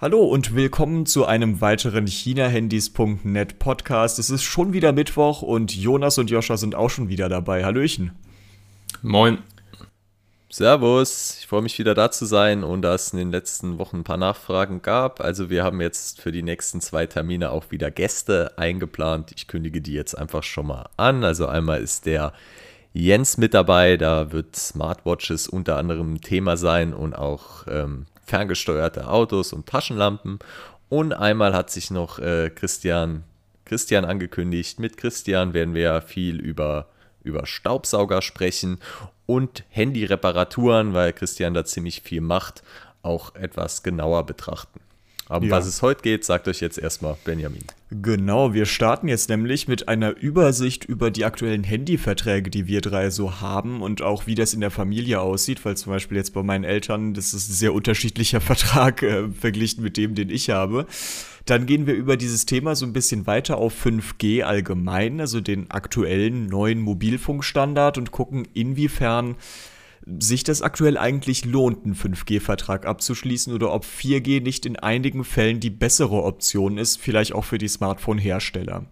Hallo und willkommen zu einem weiteren ChinaHandys.net Podcast. Es ist schon wieder Mittwoch und Jonas und Joscha sind auch schon wieder dabei. Hallöchen. Moin. Servus, ich freue mich wieder da zu sein und da es in den letzten Wochen ein paar Nachfragen gab. Also wir haben jetzt für die nächsten zwei Termine auch wieder Gäste eingeplant. Ich kündige die jetzt einfach schon mal an. Also einmal ist der Jens mit dabei, da wird Smartwatches unter anderem Thema sein und auch ähm, ferngesteuerte Autos und Taschenlampen. Und einmal hat sich noch äh, Christian, Christian angekündigt. Mit Christian werden wir viel über, über Staubsauger sprechen und Handyreparaturen, weil Christian da ziemlich viel macht, auch etwas genauer betrachten. Aber ja. was es heute geht, sagt euch jetzt erstmal Benjamin. Genau, wir starten jetzt nämlich mit einer Übersicht über die aktuellen Handyverträge, die wir drei so haben und auch wie das in der Familie aussieht, weil zum Beispiel jetzt bei meinen Eltern, das ist ein sehr unterschiedlicher Vertrag äh, verglichen mit dem, den ich habe. Dann gehen wir über dieses Thema so ein bisschen weiter auf 5G allgemein, also den aktuellen neuen Mobilfunkstandard und gucken, inwiefern sich das aktuell eigentlich lohnt, einen 5G-Vertrag abzuschließen oder ob 4G nicht in einigen Fällen die bessere Option ist, vielleicht auch für die Smartphone-Hersteller.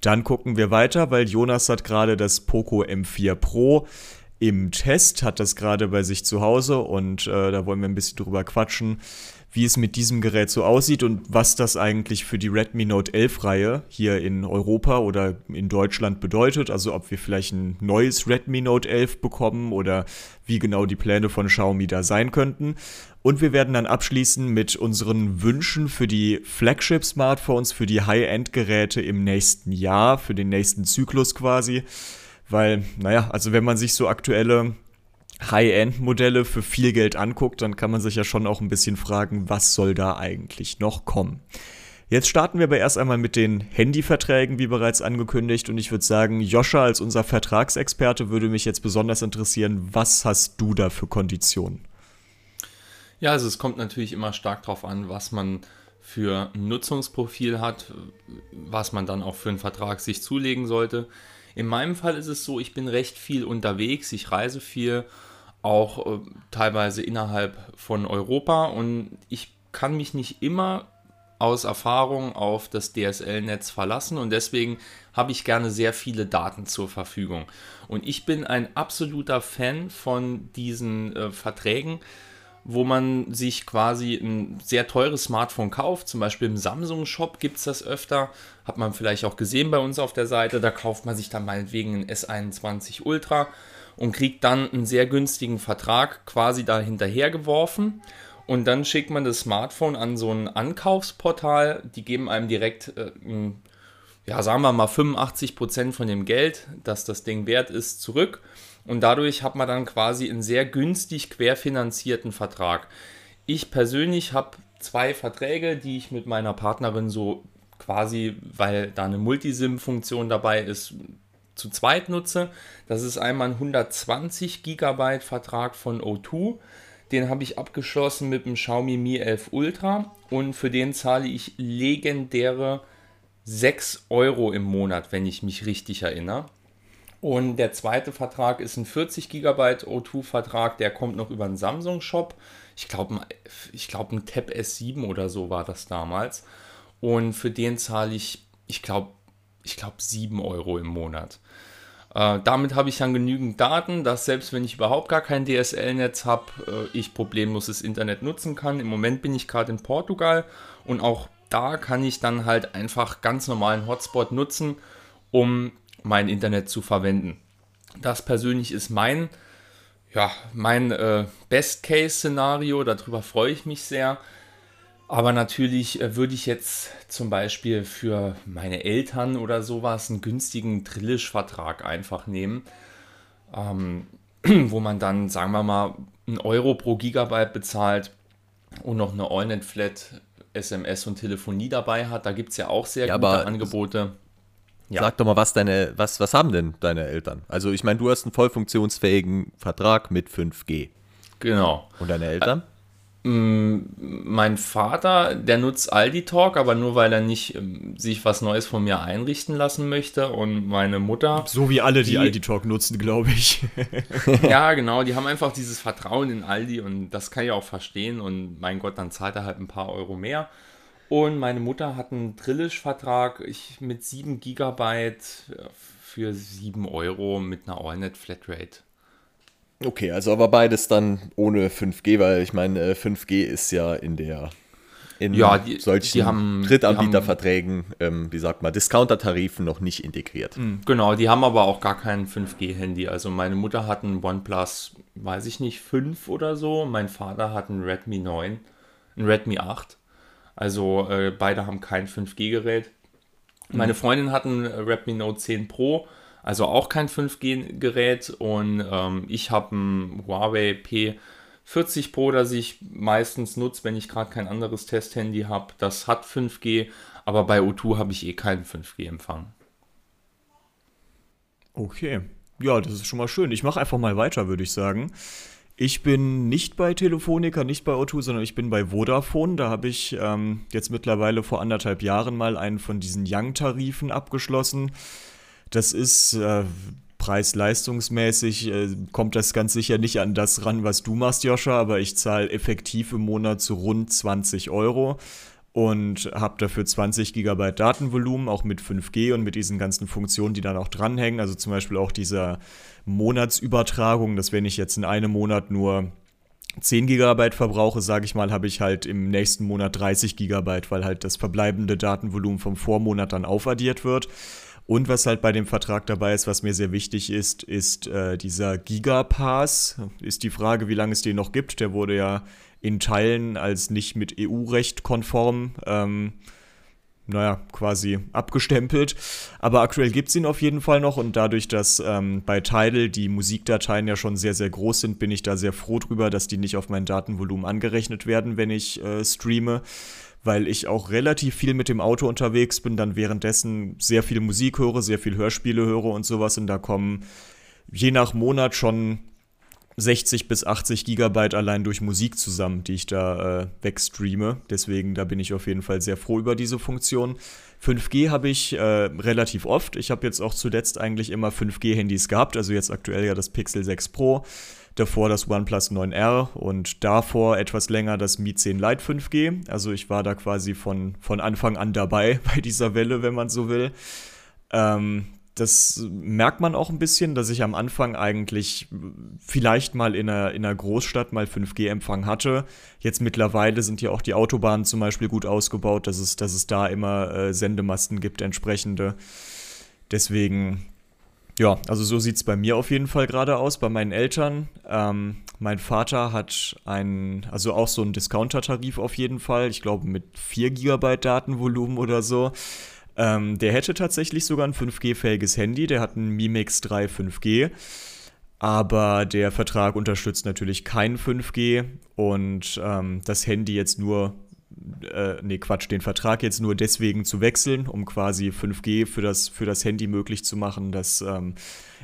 Dann gucken wir weiter, weil Jonas hat gerade das Poco M4 Pro im Test, hat das gerade bei sich zu Hause und äh, da wollen wir ein bisschen drüber quatschen wie es mit diesem Gerät so aussieht und was das eigentlich für die Redmi Note 11 Reihe hier in Europa oder in Deutschland bedeutet. Also ob wir vielleicht ein neues Redmi Note 11 bekommen oder wie genau die Pläne von Xiaomi da sein könnten. Und wir werden dann abschließen mit unseren Wünschen für die Flagship-Smartphones, für die High-End-Geräte im nächsten Jahr, für den nächsten Zyklus quasi. Weil, naja, also wenn man sich so aktuelle High-End-Modelle für viel Geld anguckt, dann kann man sich ja schon auch ein bisschen fragen, was soll da eigentlich noch kommen. Jetzt starten wir aber erst einmal mit den Handyverträgen, wie bereits angekündigt. Und ich würde sagen, Joscha als unser Vertragsexperte würde mich jetzt besonders interessieren, was hast du da für Konditionen? Ja, also es kommt natürlich immer stark darauf an, was man für ein Nutzungsprofil hat, was man dann auch für einen Vertrag sich zulegen sollte. In meinem Fall ist es so, ich bin recht viel unterwegs, ich reise viel auch äh, teilweise innerhalb von Europa und ich kann mich nicht immer aus Erfahrung auf das DSL-Netz verlassen und deswegen habe ich gerne sehr viele Daten zur Verfügung. Und ich bin ein absoluter Fan von diesen äh, Verträgen, wo man sich quasi ein sehr teures Smartphone kauft. Zum Beispiel im Samsung-Shop gibt es das öfter. Hat man vielleicht auch gesehen bei uns auf der Seite. Da kauft man sich dann meinetwegen ein S21 Ultra und kriegt dann einen sehr günstigen Vertrag quasi da hinterher geworfen. Und dann schickt man das Smartphone an so ein Ankaufsportal. Die geben einem direkt, äh, ja, sagen wir mal 85% von dem Geld, das das Ding wert ist, zurück. Und dadurch hat man dann quasi einen sehr günstig querfinanzierten Vertrag. Ich persönlich habe zwei Verträge, die ich mit meiner Partnerin so quasi, weil da eine Multisim-Funktion dabei ist, zu zweit nutze. Das ist einmal ein 120 GB Vertrag von O2. Den habe ich abgeschlossen mit dem Xiaomi Mi 11 Ultra und für den zahle ich legendäre 6 Euro im Monat, wenn ich mich richtig erinnere. Und der zweite Vertrag ist ein 40 GB O2-Vertrag, der kommt noch über den Samsung-Shop. Ich glaube, ich glaub, ein Tab S7 oder so war das damals. Und für den zahle ich, ich glaube, ich glaube 7 Euro im Monat. Äh, damit habe ich dann genügend Daten, dass selbst wenn ich überhaupt gar kein DSL-Netz habe, äh, ich problemlos das Internet nutzen kann. Im Moment bin ich gerade in Portugal und auch da kann ich dann halt einfach ganz normalen Hotspot nutzen, um mein Internet zu verwenden. Das persönlich ist mein, ja, mein äh, Best-Case-Szenario, darüber freue ich mich sehr. Aber natürlich äh, würde ich jetzt zum Beispiel für meine Eltern oder sowas einen günstigen Drillisch-Vertrag einfach nehmen, ähm, wo man dann, sagen wir mal, einen Euro pro Gigabyte bezahlt und noch eine AllNet-Flat SMS und Telefonie dabei hat. Da gibt es ja auch sehr ja, gute Angebote. Ja. Sag doch mal, was deine, was, was haben denn deine Eltern? Also ich meine, du hast einen voll funktionsfähigen Vertrag mit 5G. Genau. Und deine Eltern? Mm, mein Vater, der nutzt Aldi Talk, aber nur weil er nicht ähm, sich was Neues von mir einrichten lassen möchte. Und meine Mutter. So wie alle, die, die Aldi Talk nutzen, glaube ich. ja, genau. Die haben einfach dieses Vertrauen in Aldi und das kann ich auch verstehen. Und mein Gott, dann zahlt er halt ein paar Euro mehr. Und meine Mutter hat einen Drillisch-Vertrag mit 7 Gigabyte für 7 Euro mit einer Allnet Flatrate. Okay, also aber beides dann ohne 5G, weil ich meine, 5G äh, ist ja in der in ja, die, solchen die haben, Drittanbieterverträgen, ähm, wie sagt man, Discounter-Tarifen noch nicht integriert. Mhm. Genau, die haben aber auch gar kein 5G-Handy. Also meine Mutter hat ein OnePlus, weiß ich nicht, 5 oder so. Mein Vater hat ein Redmi 9, ein Redmi 8. Also äh, beide haben kein 5G-Gerät. Meine mhm. Freundin hat ein Redmi Note 10 Pro also auch kein 5G-Gerät und ähm, ich habe ein Huawei P40 Pro, das ich meistens nutze, wenn ich gerade kein anderes Testhandy habe. Das hat 5G, aber bei O2 habe ich eh keinen 5G-Empfang. Okay, ja, das ist schon mal schön. Ich mache einfach mal weiter, würde ich sagen. Ich bin nicht bei Telefonica, nicht bei O2, sondern ich bin bei Vodafone. Da habe ich ähm, jetzt mittlerweile vor anderthalb Jahren mal einen von diesen Young-Tarifen abgeschlossen. Das ist äh, preis-leistungsmäßig, äh, kommt das ganz sicher nicht an das ran, was du machst, Joscha, aber ich zahle effektiv im Monat zu rund 20 Euro und habe dafür 20 GB Datenvolumen, auch mit 5G und mit diesen ganzen Funktionen, die dann auch dranhängen. Also zum Beispiel auch dieser Monatsübertragung, dass wenn ich jetzt in einem Monat nur 10 GB verbrauche, sage ich mal, habe ich halt im nächsten Monat 30 GB, weil halt das verbleibende Datenvolumen vom Vormonat dann aufaddiert wird. Und was halt bei dem Vertrag dabei ist, was mir sehr wichtig ist, ist äh, dieser Gigapass. Ist die Frage, wie lange es den noch gibt. Der wurde ja in Teilen als nicht mit EU-Recht konform, ähm, naja, quasi abgestempelt. Aber aktuell gibt es ihn auf jeden Fall noch und dadurch, dass ähm, bei Tidal die Musikdateien ja schon sehr, sehr groß sind, bin ich da sehr froh drüber, dass die nicht auf mein Datenvolumen angerechnet werden, wenn ich äh, streame weil ich auch relativ viel mit dem Auto unterwegs bin, dann währenddessen sehr viel Musik höre, sehr viel Hörspiele höre und sowas. Und da kommen je nach Monat schon 60 bis 80 Gigabyte allein durch Musik zusammen, die ich da äh, wegstreame. Deswegen, da bin ich auf jeden Fall sehr froh über diese Funktion. 5G habe ich äh, relativ oft. Ich habe jetzt auch zuletzt eigentlich immer 5G-Handys gehabt, also jetzt aktuell ja das Pixel 6 Pro davor das OnePlus 9R und davor etwas länger das Mi 10 Lite 5G. Also ich war da quasi von, von Anfang an dabei bei dieser Welle, wenn man so will. Ähm, das merkt man auch ein bisschen, dass ich am Anfang eigentlich vielleicht mal in einer, in einer Großstadt mal 5G-Empfang hatte. Jetzt mittlerweile sind ja auch die Autobahnen zum Beispiel gut ausgebaut, dass es, dass es da immer äh, Sendemasten gibt, entsprechende. Deswegen ja, also so sieht es bei mir auf jeden Fall gerade aus, bei meinen Eltern. Ähm, mein Vater hat einen, also auch so einen Discounter-Tarif auf jeden Fall, ich glaube mit 4 GB Datenvolumen oder so. Ähm, der hätte tatsächlich sogar ein 5G-fähiges Handy, der hat ein Mi Mix 3 5G. Aber der Vertrag unterstützt natürlich kein 5G und ähm, das Handy jetzt nur äh, nee, Quatsch, den Vertrag jetzt nur deswegen zu wechseln, um quasi 5G für das, für das Handy möglich zu machen, das ähm,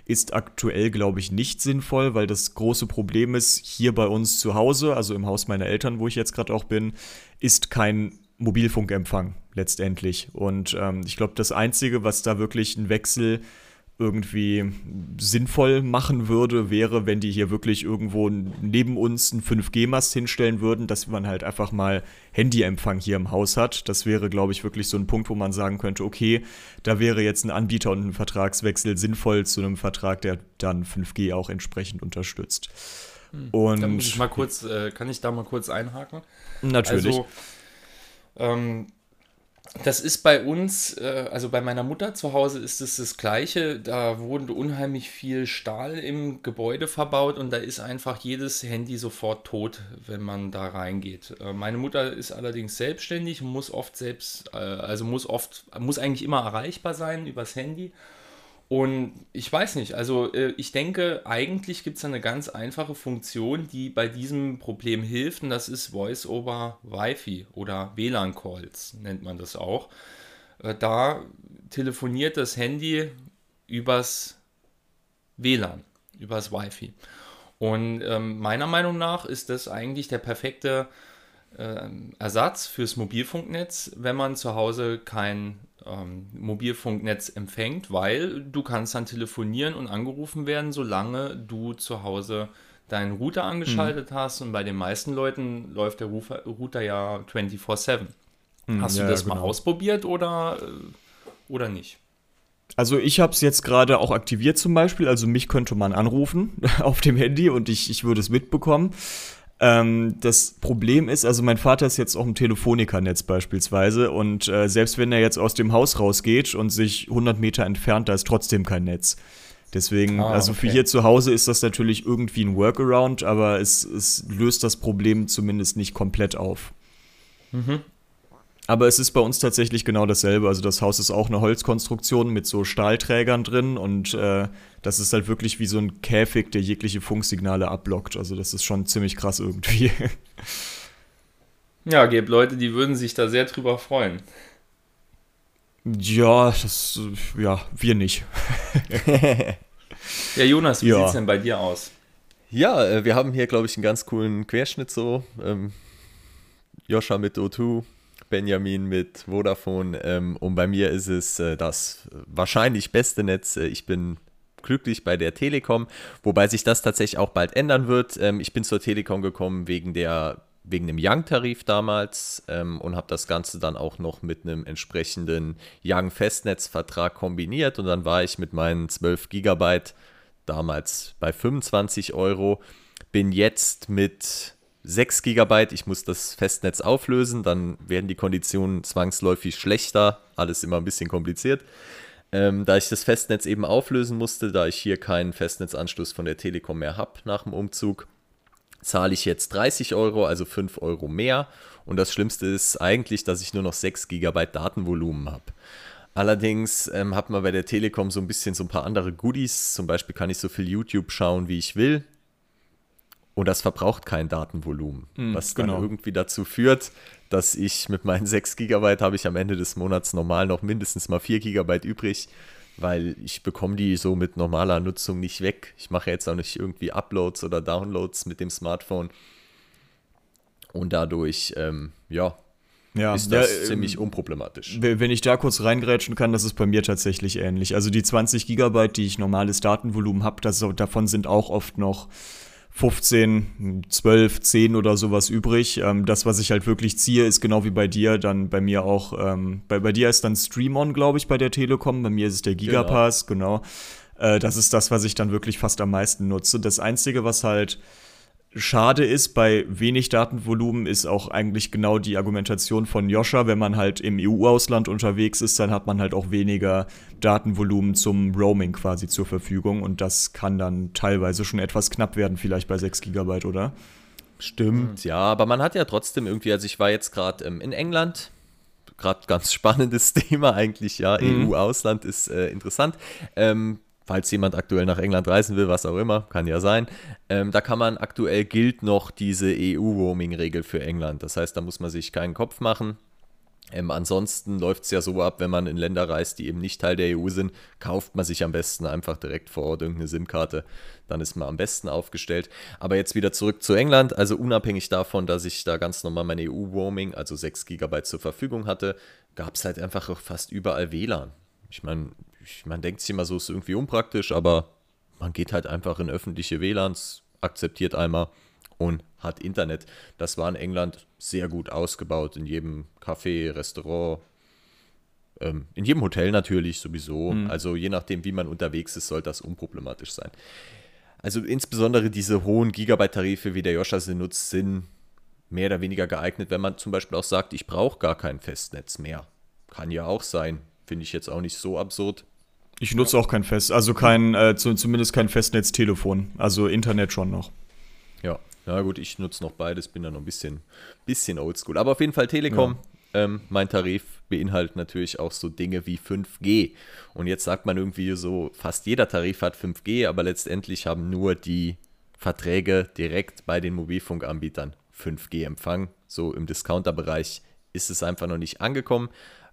ist aktuell, glaube ich, nicht sinnvoll, weil das große Problem ist, hier bei uns zu Hause, also im Haus meiner Eltern, wo ich jetzt gerade auch bin, ist kein Mobilfunkempfang letztendlich. Und ähm, ich glaube, das Einzige, was da wirklich ein Wechsel irgendwie sinnvoll machen würde, wäre, wenn die hier wirklich irgendwo neben uns einen 5G-Mast hinstellen würden, dass man halt einfach mal Handyempfang hier im Haus hat. Das wäre, glaube ich, wirklich so ein Punkt, wo man sagen könnte, okay, da wäre jetzt ein Anbieter und ein Vertragswechsel sinnvoll zu einem Vertrag, der dann 5G auch entsprechend unterstützt. Hm. Und mal kurz, äh, kann ich da mal kurz einhaken? Natürlich. Also, ähm, das ist bei uns, äh, also bei meiner Mutter zu Hause ist es das Gleiche. Da wurde unheimlich viel Stahl im Gebäude verbaut und da ist einfach jedes Handy sofort tot, wenn man da reingeht. Äh, meine Mutter ist allerdings selbstständig und muss oft selbst, äh, also muss oft, muss eigentlich immer erreichbar sein übers Handy. Und ich weiß nicht, also äh, ich denke, eigentlich gibt es eine ganz einfache Funktion, die bei diesem Problem hilft, und das ist Voice over Wi-Fi oder WLAN-Calls, nennt man das auch. Äh, da telefoniert das Handy übers WLAN, übers Wi-Fi. Und ähm, meiner Meinung nach ist das eigentlich der perfekte äh, Ersatz fürs Mobilfunknetz, wenn man zu Hause kein ähm, Mobilfunknetz empfängt, weil du kannst dann telefonieren und angerufen werden, solange du zu Hause deinen Router angeschaltet mhm. hast und bei den meisten Leuten läuft der Router, Router ja 24/7. Mhm, hast du ja, das genau. mal ausprobiert oder, äh, oder nicht? Also ich habe es jetzt gerade auch aktiviert zum Beispiel, also mich könnte man anrufen auf dem Handy und ich, ich würde es mitbekommen. Ähm, das Problem ist, also mein Vater ist jetzt auch im Telefonikernetz beispielsweise und äh, selbst wenn er jetzt aus dem Haus rausgeht und sich 100 Meter entfernt, da ist trotzdem kein Netz. Deswegen, ah, also für hier zu Hause ist das natürlich irgendwie ein Workaround, aber es, es löst das Problem zumindest nicht komplett auf. Mhm. Aber es ist bei uns tatsächlich genau dasselbe. Also das Haus ist auch eine Holzkonstruktion mit so Stahlträgern drin und äh, das ist halt wirklich wie so ein Käfig, der jegliche Funksignale abblockt. Also das ist schon ziemlich krass irgendwie. Ja, gibt Leute, die würden sich da sehr drüber freuen. Ja, das, ja, wir nicht. ja, Jonas, wie ja. sieht es denn bei dir aus? Ja, äh, wir haben hier, glaube ich, einen ganz coolen Querschnitt so. Ähm, Joscha mit O2, Benjamin mit Vodafone. Ähm, und bei mir ist es äh, das wahrscheinlich beste Netz. Äh, ich bin glücklich bei der Telekom, wobei sich das tatsächlich auch bald ändern wird. Ähm, ich bin zur Telekom gekommen wegen der wegen dem Young-Tarif damals ähm, und habe das Ganze dann auch noch mit einem entsprechenden Young-Festnetzvertrag kombiniert und dann war ich mit meinen 12 Gigabyte damals bei 25 Euro, bin jetzt mit 6 GB, ich muss das Festnetz auflösen, dann werden die Konditionen zwangsläufig schlechter, alles immer ein bisschen kompliziert. Ähm, da ich das Festnetz eben auflösen musste, da ich hier keinen Festnetzanschluss von der Telekom mehr habe nach dem Umzug, zahle ich jetzt 30 Euro, also 5 Euro mehr. Und das Schlimmste ist eigentlich, dass ich nur noch 6 GB Datenvolumen habe. Allerdings ähm, hat man bei der Telekom so ein bisschen so ein paar andere Goodies. Zum Beispiel kann ich so viel YouTube schauen, wie ich will. Und das verbraucht kein Datenvolumen, mm, was dann genau. irgendwie dazu führt, dass ich mit meinen 6 GB habe ich am Ende des Monats normal noch mindestens mal 4 GB übrig, weil ich bekomme die so mit normaler Nutzung nicht weg. Ich mache jetzt auch nicht irgendwie Uploads oder Downloads mit dem Smartphone. Und dadurch, ähm, ja, ja, ist das ja, ziemlich unproblematisch. Wenn ich da kurz reingrätschen kann, das ist bei mir tatsächlich ähnlich. Also die 20 Gigabyte, die ich normales Datenvolumen habe, davon sind auch oft noch 15, 12, 10 oder sowas übrig. Ähm, das, was ich halt wirklich ziehe, ist genau wie bei dir, dann bei mir auch, ähm, bei, bei dir ist dann Stream-On, glaube ich, bei der Telekom, bei mir ist es der Gigapass, genau. genau. Äh, das ist das, was ich dann wirklich fast am meisten nutze. Das Einzige, was halt schade ist bei wenig Datenvolumen, ist auch eigentlich genau die Argumentation von Joscha. Wenn man halt im EU-Ausland unterwegs ist, dann hat man halt auch weniger Datenvolumen zum Roaming quasi zur Verfügung. Und das kann dann teilweise schon etwas knapp werden, vielleicht bei 6 GB, oder? Stimmt, ja, aber man hat ja trotzdem irgendwie, also ich war jetzt gerade ähm, in England, gerade ganz spannendes Thema eigentlich, ja, mhm. EU-Ausland ist äh, interessant. Ähm, falls jemand aktuell nach England reisen will, was auch immer, kann ja sein. Ähm, da kann man aktuell gilt noch diese EU-Roaming-Regel für England. Das heißt, da muss man sich keinen Kopf machen. Ähm, ansonsten läuft es ja so ab, wenn man in Länder reist, die eben nicht Teil der EU sind, kauft man sich am besten einfach direkt vor Ort irgendeine SIM-Karte. Dann ist man am besten aufgestellt. Aber jetzt wieder zurück zu England. Also unabhängig davon, dass ich da ganz normal meine EU-Roaming, also 6 GB zur Verfügung hatte, gab es halt einfach auch fast überall WLAN. Ich meine, man denkt sich immer so, ist irgendwie unpraktisch, aber man geht halt einfach in öffentliche WLANs, akzeptiert einmal und hat Internet. Das war in England sehr gut ausgebaut, in jedem Café, Restaurant, ähm, in jedem Hotel natürlich sowieso. Mhm. Also je nachdem, wie man unterwegs ist, soll das unproblematisch sein. Also insbesondere diese hohen Gigabyte-Tarife, wie der Joscha sie nutzt, sind mehr oder weniger geeignet, wenn man zum Beispiel auch sagt, ich brauche gar kein Festnetz mehr. Kann ja auch sein. Finde ich jetzt auch nicht so absurd. Ich nutze auch kein Fest, also kein, äh, zumindest kein Festnetztelefon. Also Internet schon noch. Ja, na gut, ich nutze noch beides, bin da noch ein bisschen, bisschen oldschool. Aber auf jeden Fall Telekom. Ja. Ähm, mein Tarif beinhaltet natürlich auch so Dinge wie 5G. Und jetzt sagt man irgendwie so, fast jeder Tarif hat 5G, aber letztendlich haben nur die Verträge direkt bei den Mobilfunkanbietern 5G-Empfang. So im Discounter-Bereich ist es einfach noch nicht angekommen.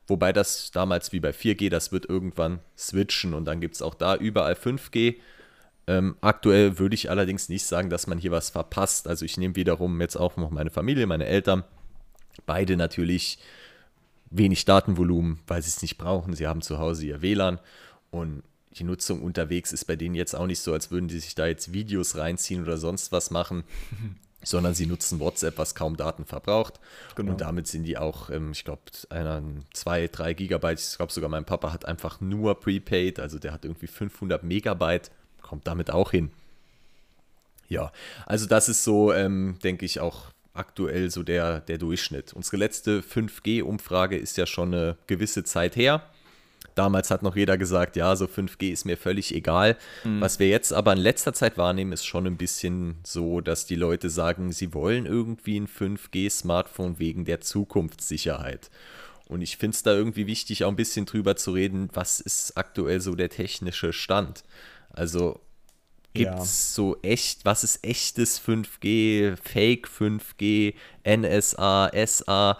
Wobei das damals wie bei 4G, das wird irgendwann switchen und dann gibt es auch da überall 5G. Ähm, aktuell würde ich allerdings nicht sagen, dass man hier was verpasst. Also ich nehme wiederum jetzt auch noch meine Familie, meine Eltern Beide natürlich wenig Datenvolumen, weil sie es nicht brauchen. Sie haben zu Hause ihr WLAN und die Nutzung unterwegs ist bei denen jetzt auch nicht so, als würden die sich da jetzt Videos reinziehen oder sonst was machen, sondern sie nutzen WhatsApp, was kaum Daten verbraucht. Genau. Und damit sind die auch, ähm, ich glaube, einer 2, 3 Gigabyte. Ich glaube sogar mein Papa hat einfach nur Prepaid, also der hat irgendwie 500 Megabyte, kommt damit auch hin. Ja, also das ist so, ähm, denke ich, auch aktuell so der, der Durchschnitt. Unsere letzte 5G-Umfrage ist ja schon eine gewisse Zeit her. Damals hat noch jeder gesagt, ja, so 5G ist mir völlig egal. Mhm. Was wir jetzt aber in letzter Zeit wahrnehmen, ist schon ein bisschen so, dass die Leute sagen, sie wollen irgendwie ein 5G-Smartphone wegen der Zukunftssicherheit. Und ich finde es da irgendwie wichtig, auch ein bisschen drüber zu reden, was ist aktuell so der technische Stand. Also gibt es ja. so echt, was ist echtes 5G, Fake 5G, NSA, SA?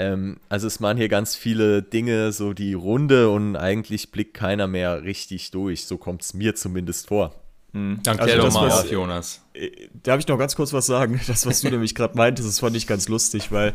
Ähm, also es machen hier ganz viele Dinge, so die Runde und eigentlich blickt keiner mehr richtig durch. So kommt es mir zumindest vor. Mhm. Danke also doch mal auf, Jonas. Äh, darf ich noch ganz kurz was sagen? Das, was du nämlich gerade meintest, das fand ich ganz lustig, weil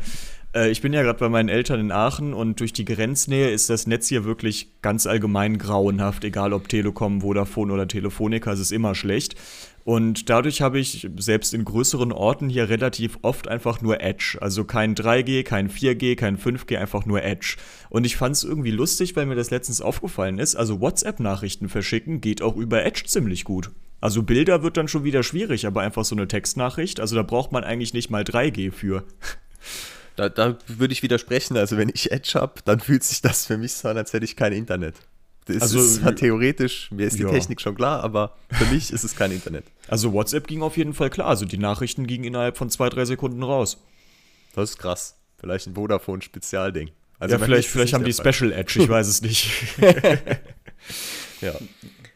äh, ich bin ja gerade bei meinen Eltern in Aachen und durch die Grenznähe ist das Netz hier wirklich ganz allgemein grauenhaft, egal ob Telekom, Vodafone oder Telefonica, es ist immer schlecht. Und dadurch habe ich selbst in größeren Orten hier relativ oft einfach nur Edge. Also kein 3G, kein 4G, kein 5G, einfach nur Edge. Und ich fand es irgendwie lustig, weil mir das letztens aufgefallen ist. Also WhatsApp-Nachrichten verschicken geht auch über Edge ziemlich gut. Also Bilder wird dann schon wieder schwierig, aber einfach so eine Textnachricht, also da braucht man eigentlich nicht mal 3G für. Da, da würde ich widersprechen. Also wenn ich Edge habe, dann fühlt sich das für mich so an, als hätte ich kein Internet. Das also ist zwar theoretisch, mir ist die ja. Technik schon klar, aber für mich ist es kein Internet. Also WhatsApp ging auf jeden Fall klar. Also die Nachrichten gingen innerhalb von zwei, drei Sekunden raus. Das ist krass. Vielleicht ein Vodafone-Spezialding. Also ja, vielleicht, vielleicht haben die Special Edge, ich weiß es nicht. ja.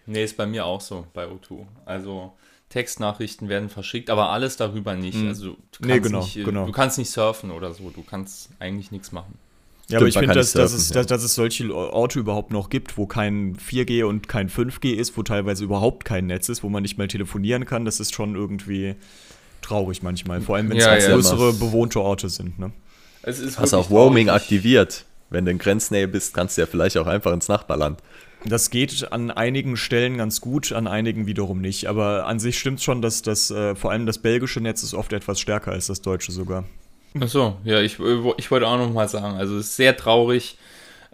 Nee, ist bei mir auch so, bei O2. Also Textnachrichten werden verschickt, aber alles darüber nicht. Mhm. Also du kannst, nee, genau, nicht, genau. du kannst nicht surfen oder so, du kannst eigentlich nichts machen. Ja, aber ich finde, dass, dass, es, dass, dass es solche Orte überhaupt noch gibt, wo kein 4G und kein 5G ist, wo teilweise überhaupt kein Netz ist, wo man nicht mal telefonieren kann, das ist schon irgendwie traurig manchmal. Vor allem, wenn es ja, halt ja, größere bewohnte Orte sind. Ne? Es ist Hast auch Roaming traurig. aktiviert. Wenn du in Grenznähe bist, kannst du ja vielleicht auch einfach ins Nachbarland. Das geht an einigen Stellen ganz gut, an einigen wiederum nicht. Aber an sich stimmt schon, dass das äh, vor allem das belgische Netz ist oft etwas stärker als das deutsche sogar. Achso, ja, ich, ich wollte auch noch mal sagen, also es ist sehr traurig,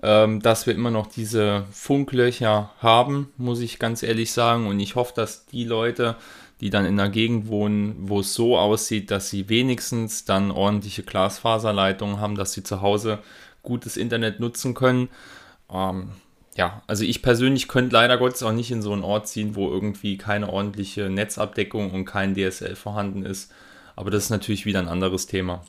ähm, dass wir immer noch diese Funklöcher haben, muss ich ganz ehrlich sagen. Und ich hoffe, dass die Leute, die dann in einer Gegend wohnen, wo es so aussieht, dass sie wenigstens dann ordentliche Glasfaserleitungen haben, dass sie zu Hause gutes Internet nutzen können. Ähm, ja, also ich persönlich könnte leider Gottes auch nicht in so einen Ort ziehen, wo irgendwie keine ordentliche Netzabdeckung und kein DSL vorhanden ist. Aber das ist natürlich wieder ein anderes Thema.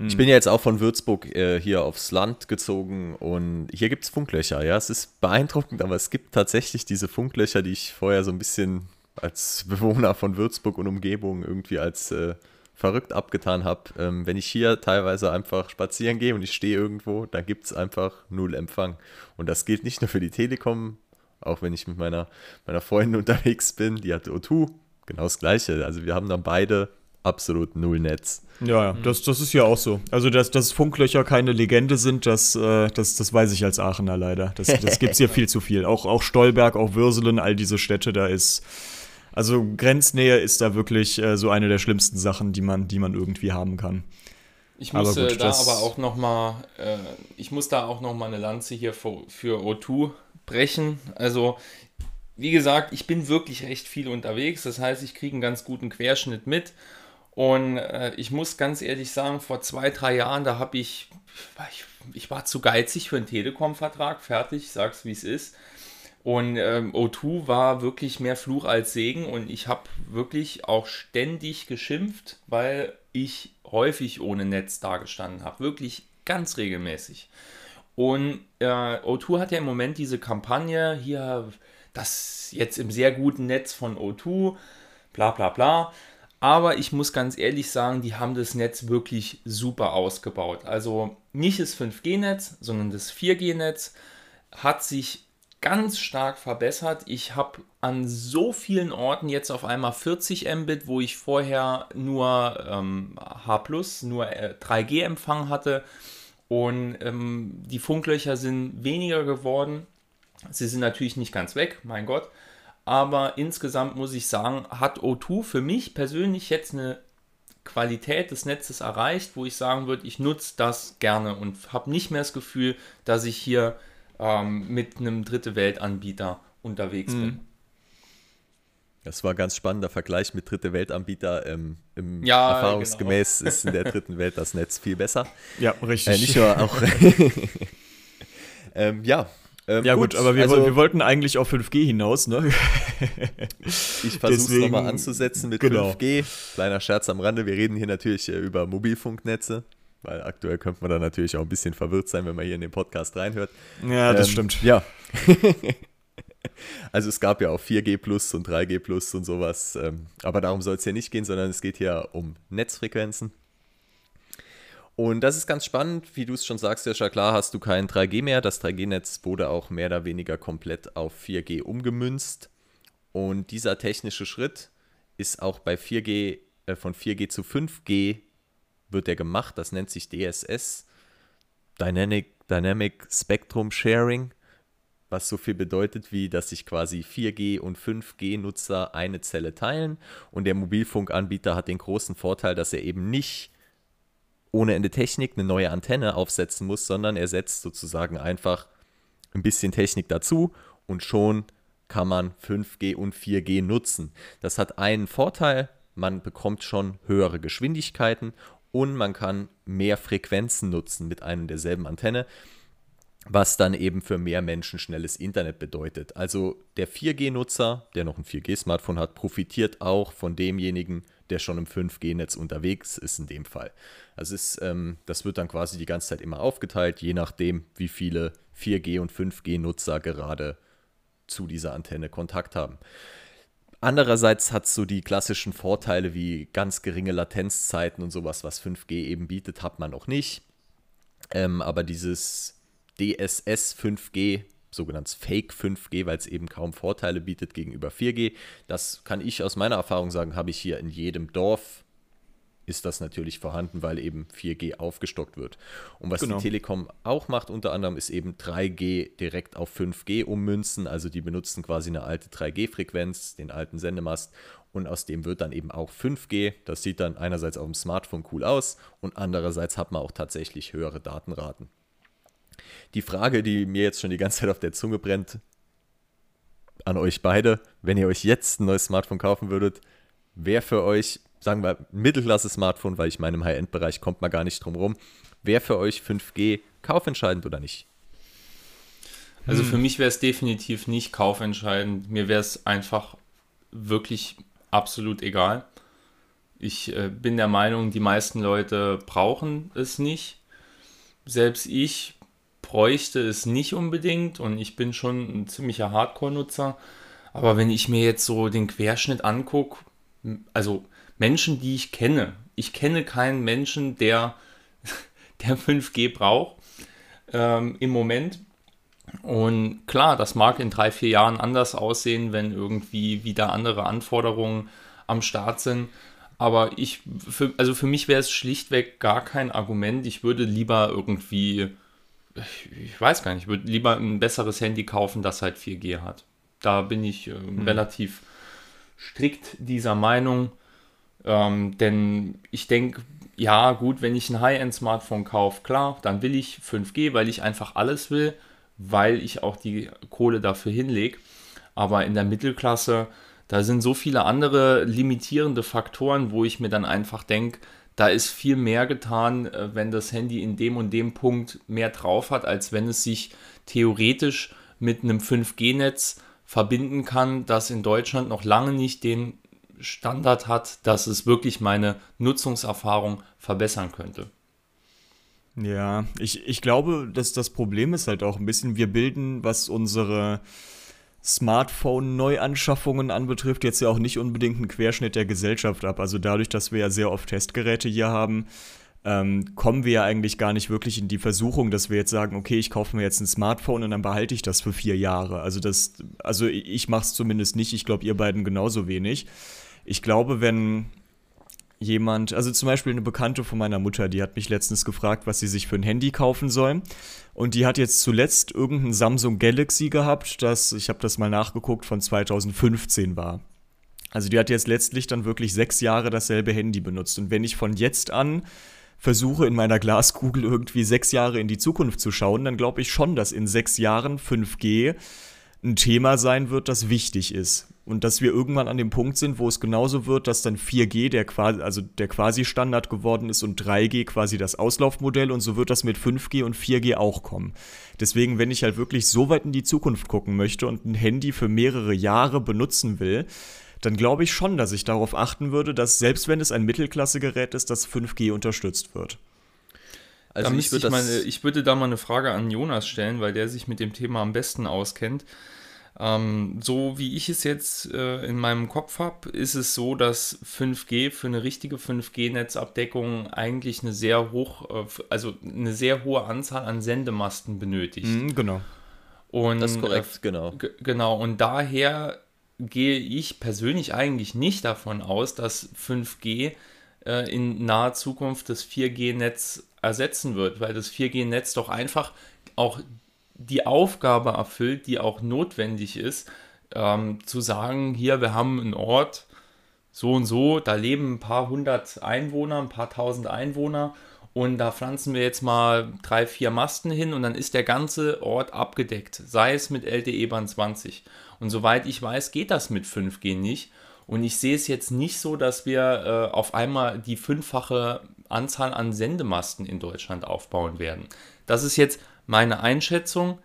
Ich bin ja jetzt auch von Würzburg äh, hier aufs Land gezogen und hier gibt es Funklöcher. Ja, es ist beeindruckend, aber es gibt tatsächlich diese Funklöcher, die ich vorher so ein bisschen als Bewohner von Würzburg und Umgebung irgendwie als äh, verrückt abgetan habe. Ähm, wenn ich hier teilweise einfach spazieren gehe und ich stehe irgendwo, da gibt es einfach null Empfang. Und das gilt nicht nur für die Telekom, auch wenn ich mit meiner, meiner Freundin unterwegs bin, die hat O2, genau das Gleiche. Also wir haben dann beide absolut null Netz. Ja, ja, das, das ist ja auch so. Also, dass, dass Funklöcher keine Legende sind, das, äh, das, das weiß ich als Aachener leider. Das, das gibt es hier viel zu viel. Auch, auch Stolberg, auch Würselen, all diese Städte, da ist also Grenznähe ist da wirklich äh, so eine der schlimmsten Sachen, die man, die man irgendwie haben kann. Ich muss aber gut, da aber auch noch mal, äh, ich muss da auch noch mal eine Lanze hier für, für O2 brechen. Also wie gesagt, ich bin wirklich recht viel unterwegs. Das heißt, ich kriege einen ganz guten Querschnitt mit. Und äh, ich muss ganz ehrlich sagen, vor zwei, drei Jahren, da habe ich, ich, ich war zu geizig für einen Telekom-Vertrag. Fertig, sag's wie es ist. Und ähm, O2 war wirklich mehr Fluch als Segen und ich habe wirklich auch ständig geschimpft, weil ich häufig ohne Netz dagestanden habe. Wirklich ganz regelmäßig. Und äh, O2 hat ja im Moment diese Kampagne hier, das jetzt im sehr guten Netz von O2, bla bla bla. Aber ich muss ganz ehrlich sagen, die haben das Netz wirklich super ausgebaut. Also nicht das 5G-Netz, sondern das 4G-Netz hat sich ganz stark verbessert. Ich habe an so vielen Orten jetzt auf einmal 40 Mbit, wo ich vorher nur ähm, H+, nur äh, 3G-Empfang hatte. Und ähm, die Funklöcher sind weniger geworden. Sie sind natürlich nicht ganz weg, mein Gott. Aber insgesamt muss ich sagen, hat O2 für mich persönlich jetzt eine Qualität des Netzes erreicht, wo ich sagen würde, ich nutze das gerne und habe nicht mehr das Gefühl, dass ich hier ähm, mit einem dritte Weltanbieter unterwegs mhm. bin. Das war ein ganz spannender Vergleich mit dritte Weltanbieter. Ähm, im ja, erfahrungsgemäß genau. ist in der dritten Welt das Netz viel besser. Ja, richtig. Äh, nicht nur auch. ähm, ja. Ähm, ja, gut, gut aber wir, also, wir, wollten eigentlich auf 5G hinaus, ne? ich versuche es nochmal anzusetzen mit genau. 5G. Kleiner Scherz am Rande. Wir reden hier natürlich äh, über Mobilfunknetze weil aktuell könnte man da natürlich auch ein bisschen verwirrt sein, wenn man hier in den Podcast reinhört. Ja, das ähm, stimmt. Ja. also es gab ja auch 4G Plus und 3G Plus und sowas, ähm, aber darum soll es hier nicht gehen, sondern es geht hier um Netzfrequenzen. Und das ist ganz spannend, wie du es schon sagst, ja klar hast du kein 3G mehr. Das 3G-Netz wurde auch mehr oder weniger komplett auf 4G umgemünzt. Und dieser technische Schritt ist auch bei 4G äh, von 4G zu 5G wird der gemacht. Das nennt sich DSS, Dynamic, Dynamic Spectrum Sharing, was so viel bedeutet, wie dass sich quasi 4G und 5G-Nutzer eine Zelle teilen. Und der Mobilfunkanbieter hat den großen Vorteil, dass er eben nicht ohne Ende Technik eine neue Antenne aufsetzen muss, sondern er setzt sozusagen einfach ein bisschen Technik dazu und schon kann man 5G und 4G nutzen. Das hat einen Vorteil, man bekommt schon höhere Geschwindigkeiten und man kann mehr Frequenzen nutzen mit einer derselben Antenne, was dann eben für mehr Menschen schnelles Internet bedeutet. Also der 4G-Nutzer, der noch ein 4G-Smartphone hat, profitiert auch von demjenigen, der schon im 5G-Netz unterwegs ist in dem Fall. Also ist, ähm, das wird dann quasi die ganze Zeit immer aufgeteilt, je nachdem, wie viele 4G- und 5G-Nutzer gerade zu dieser Antenne Kontakt haben. Andererseits hat es so die klassischen Vorteile wie ganz geringe Latenzzeiten und sowas, was 5G eben bietet, hat man noch nicht. Ähm, aber dieses DSS 5G, sogenanntes Fake 5G, weil es eben kaum Vorteile bietet gegenüber 4G, das kann ich aus meiner Erfahrung sagen, habe ich hier in jedem Dorf ist das natürlich vorhanden, weil eben 4G aufgestockt wird. Und was genau. die Telekom auch macht, unter anderem, ist eben 3G direkt auf 5G ummünzen. Also die benutzen quasi eine alte 3G-Frequenz, den alten Sendemast. Und aus dem wird dann eben auch 5G. Das sieht dann einerseits auf dem Smartphone cool aus und andererseits hat man auch tatsächlich höhere Datenraten. Die Frage, die mir jetzt schon die ganze Zeit auf der Zunge brennt, an euch beide, wenn ihr euch jetzt ein neues Smartphone kaufen würdet, wer für euch sagen wir, Mittelklasse-Smartphone, weil ich meine, im High-End-Bereich kommt man gar nicht drum rum. Wäre für euch 5G kaufentscheidend oder nicht? Also für mich wäre es definitiv nicht kaufentscheidend. Mir wäre es einfach wirklich absolut egal. Ich äh, bin der Meinung, die meisten Leute brauchen es nicht. Selbst ich bräuchte es nicht unbedingt und ich bin schon ein ziemlicher Hardcore-Nutzer. Aber wenn ich mir jetzt so den Querschnitt angucke, also Menschen, die ich kenne. Ich kenne keinen Menschen, der, der 5G braucht ähm, im Moment. Und klar, das mag in drei, vier Jahren anders aussehen, wenn irgendwie wieder andere Anforderungen am Start sind. Aber ich, für, also für mich wäre es schlichtweg gar kein Argument. Ich würde lieber irgendwie, ich, weiß gar nicht, ich würde lieber ein besseres Handy kaufen, das halt 4G hat. Da bin ich äh, hm. relativ strikt dieser Meinung. Ähm, denn ich denke, ja, gut, wenn ich ein High-End-Smartphone kaufe, klar, dann will ich 5G, weil ich einfach alles will, weil ich auch die Kohle dafür hinlege. Aber in der Mittelklasse, da sind so viele andere limitierende Faktoren, wo ich mir dann einfach denke, da ist viel mehr getan, äh, wenn das Handy in dem und dem Punkt mehr drauf hat, als wenn es sich theoretisch mit einem 5G-Netz verbinden kann, das in Deutschland noch lange nicht den Standard hat, dass es wirklich meine Nutzungserfahrung verbessern könnte. Ja, ich, ich glaube, dass das Problem ist halt auch ein bisschen, wir bilden, was unsere Smartphone-Neuanschaffungen anbetrifft, jetzt ja auch nicht unbedingt einen Querschnitt der Gesellschaft ab. Also dadurch, dass wir ja sehr oft Testgeräte hier haben, ähm, kommen wir ja eigentlich gar nicht wirklich in die Versuchung, dass wir jetzt sagen, okay, ich kaufe mir jetzt ein Smartphone und dann behalte ich das für vier Jahre. Also das, also ich mache es zumindest nicht. Ich glaube, ihr beiden genauso wenig. Ich glaube, wenn jemand, also zum Beispiel eine Bekannte von meiner Mutter, die hat mich letztens gefragt, was sie sich für ein Handy kaufen soll. Und die hat jetzt zuletzt irgendein Samsung Galaxy gehabt, das, ich habe das mal nachgeguckt, von 2015 war. Also die hat jetzt letztlich dann wirklich sechs Jahre dasselbe Handy benutzt. Und wenn ich von jetzt an versuche in meiner Glaskugel irgendwie sechs Jahre in die Zukunft zu schauen, dann glaube ich schon, dass in sechs Jahren 5G ein Thema sein wird, das wichtig ist. Und dass wir irgendwann an dem Punkt sind, wo es genauso wird, dass dann 4G der quasi, also der quasi Standard geworden ist und 3G quasi das Auslaufmodell und so wird das mit 5G und 4G auch kommen. Deswegen, wenn ich halt wirklich so weit in die Zukunft gucken möchte und ein Handy für mehrere Jahre benutzen will, dann glaube ich schon, dass ich darauf achten würde, dass selbst wenn es ein Mittelklassegerät ist, das 5G unterstützt wird. Also ich, würde ich, meine, ich würde da mal eine Frage an Jonas stellen, weil der sich mit dem Thema am besten auskennt. Ähm, so wie ich es jetzt äh, in meinem Kopf habe, ist es so, dass 5G für eine richtige 5G-Netzabdeckung eigentlich eine sehr hoch, äh, also eine sehr hohe Anzahl an Sendemasten benötigt. Mhm, genau. Und, das ist korrekt, äh, genau. Genau, und daher gehe ich persönlich eigentlich nicht davon aus, dass 5G äh, in naher Zukunft das 4G-Netz ersetzen wird, weil das 4G-Netz doch einfach auch die Aufgabe erfüllt, die auch notwendig ist, ähm, zu sagen, hier, wir haben einen Ort, so und so, da leben ein paar hundert Einwohner, ein paar tausend Einwohner und da pflanzen wir jetzt mal drei, vier Masten hin und dann ist der ganze Ort abgedeckt, sei es mit LTE-Bahn 20. Und soweit ich weiß, geht das mit 5G nicht. Und ich sehe es jetzt nicht so, dass wir äh, auf einmal die fünffache Anzahl an Sendemasten in Deutschland aufbauen werden. Das ist jetzt meine Einschätzung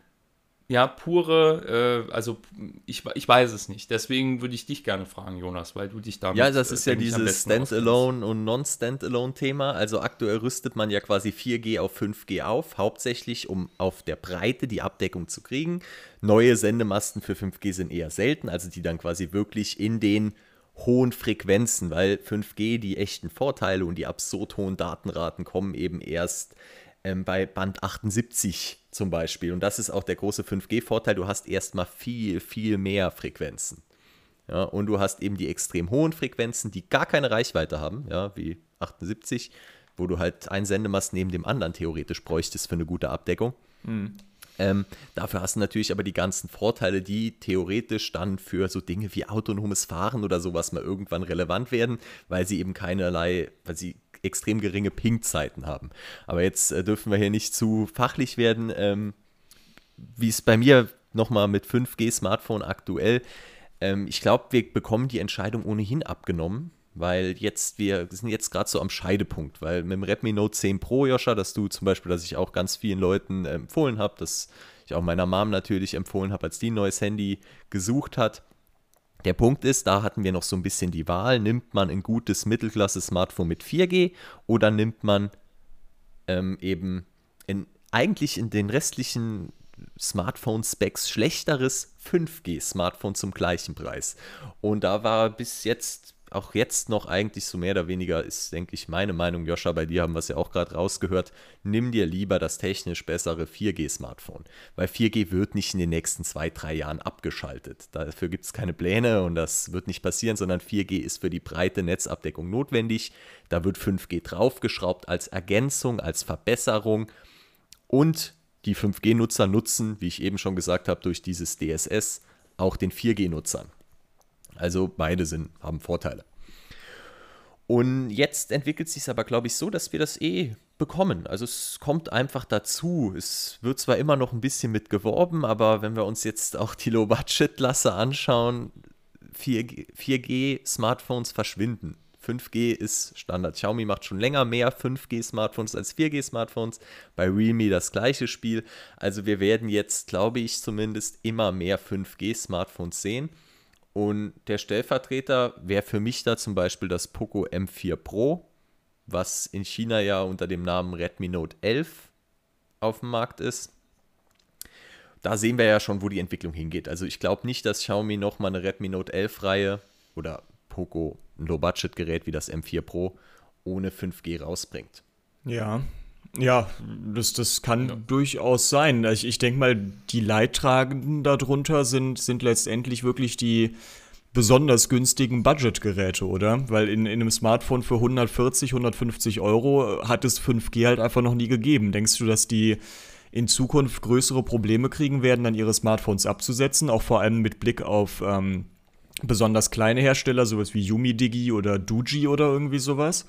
ja, pure, äh, also ich, ich weiß es nicht. Deswegen würde ich dich gerne fragen, Jonas, weil du dich damit. Ja, das ist äh, ja dieses Standalone und Non-Standalone-Thema. Also aktuell rüstet man ja quasi 4G auf 5G auf, hauptsächlich um auf der Breite die Abdeckung zu kriegen. Neue Sendemasten für 5G sind eher selten, also die dann quasi wirklich in den hohen Frequenzen, weil 5G die echten Vorteile und die absurd hohen Datenraten kommen eben erst ähm, bei Band 78 zum Beispiel. Und das ist auch der große 5G-Vorteil. Du hast erstmal viel, viel mehr Frequenzen. Ja, und du hast eben die extrem hohen Frequenzen, die gar keine Reichweite haben, ja, wie 78, wo du halt ein Sendemast neben dem anderen theoretisch bräuchtest für eine gute Abdeckung. Mhm. Ähm, dafür hast du natürlich aber die ganzen Vorteile, die theoretisch dann für so Dinge wie autonomes Fahren oder sowas mal irgendwann relevant werden, weil sie eben keinerlei, weil sie extrem geringe Ping-Zeiten haben. Aber jetzt äh, dürfen wir hier nicht zu fachlich werden. Ähm, wie es bei mir nochmal mit 5G-Smartphone aktuell, ähm, ich glaube, wir bekommen die Entscheidung ohnehin abgenommen, weil jetzt wir sind jetzt gerade so am Scheidepunkt, weil mit dem Redmi Note 10 Pro, Joscha, dass du zum Beispiel, dass ich auch ganz vielen Leuten äh, empfohlen habe, dass ich auch meiner Mom natürlich empfohlen habe, als die ein neues Handy gesucht hat, der Punkt ist, da hatten wir noch so ein bisschen die Wahl, nimmt man ein gutes Mittelklasse-Smartphone mit 4G oder nimmt man ähm, eben in, eigentlich in den restlichen Smartphone-Specs schlechteres 5G-Smartphone zum gleichen Preis. Und da war bis jetzt auch jetzt noch eigentlich so mehr oder weniger ist, denke ich, meine Meinung, Joscha, bei dir haben wir es ja auch gerade rausgehört, nimm dir lieber das technisch bessere 4G-Smartphone. Weil 4G wird nicht in den nächsten zwei, drei Jahren abgeschaltet. Dafür gibt es keine Pläne und das wird nicht passieren, sondern 4G ist für die breite Netzabdeckung notwendig. Da wird 5G draufgeschraubt als Ergänzung, als Verbesserung und die 5G-Nutzer nutzen, wie ich eben schon gesagt habe, durch dieses DSS auch den 4G-Nutzern. Also beide sind, haben Vorteile. Und jetzt entwickelt sich aber, glaube ich, so, dass wir das eh bekommen. Also es kommt einfach dazu. Es wird zwar immer noch ein bisschen mit geworben, aber wenn wir uns jetzt auch die Low-Budget-Lasse anschauen, 4G, 4G-Smartphones verschwinden. 5G ist Standard. Xiaomi macht schon länger mehr 5G-Smartphones als 4G-Smartphones. Bei Realme das gleiche Spiel. Also wir werden jetzt, glaube ich, zumindest immer mehr 5G-Smartphones sehen. Und der Stellvertreter wäre für mich da zum Beispiel das Poco M4 Pro, was in China ja unter dem Namen Redmi Note 11 auf dem Markt ist. Da sehen wir ja schon, wo die Entwicklung hingeht. Also ich glaube nicht, dass Xiaomi nochmal eine Redmi Note 11 Reihe oder Poco ein Low-Budget-Gerät wie das M4 Pro ohne 5G rausbringt. Ja, ja, das, das kann ja. durchaus sein. Ich, ich denke mal, die Leidtragenden darunter sind, sind letztendlich wirklich die besonders günstigen Budgetgeräte, oder? Weil in, in einem Smartphone für 140, 150 Euro hat es 5G halt einfach noch nie gegeben. Denkst du, dass die in Zukunft größere Probleme kriegen werden, dann ihre Smartphones abzusetzen, auch vor allem mit Blick auf ähm, besonders kleine Hersteller, sowas wie Yumidigi oder Duji oder irgendwie sowas?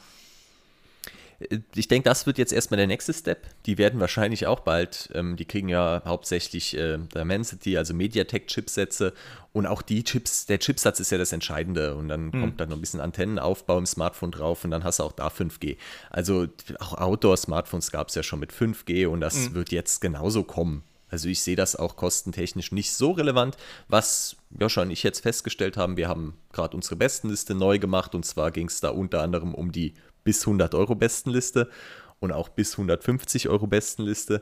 Ich denke, das wird jetzt erstmal der nächste Step. Die werden wahrscheinlich auch bald, ähm, die kriegen ja hauptsächlich äh, Dimensity, also MediaTek-Chipsätze und auch die Chips, der Chipsatz ist ja das Entscheidende und dann mhm. kommt dann noch ein bisschen Antennenaufbau im Smartphone drauf und dann hast du auch da 5G. Also auch Outdoor-Smartphones gab es ja schon mit 5G und das mhm. wird jetzt genauso kommen. Also ich sehe das auch kostentechnisch nicht so relevant. Was Joscha und ich jetzt festgestellt haben, wir haben gerade unsere Bestenliste neu gemacht und zwar ging es da unter anderem um die bis 100 Euro Bestenliste und auch bis 150 Euro Bestenliste.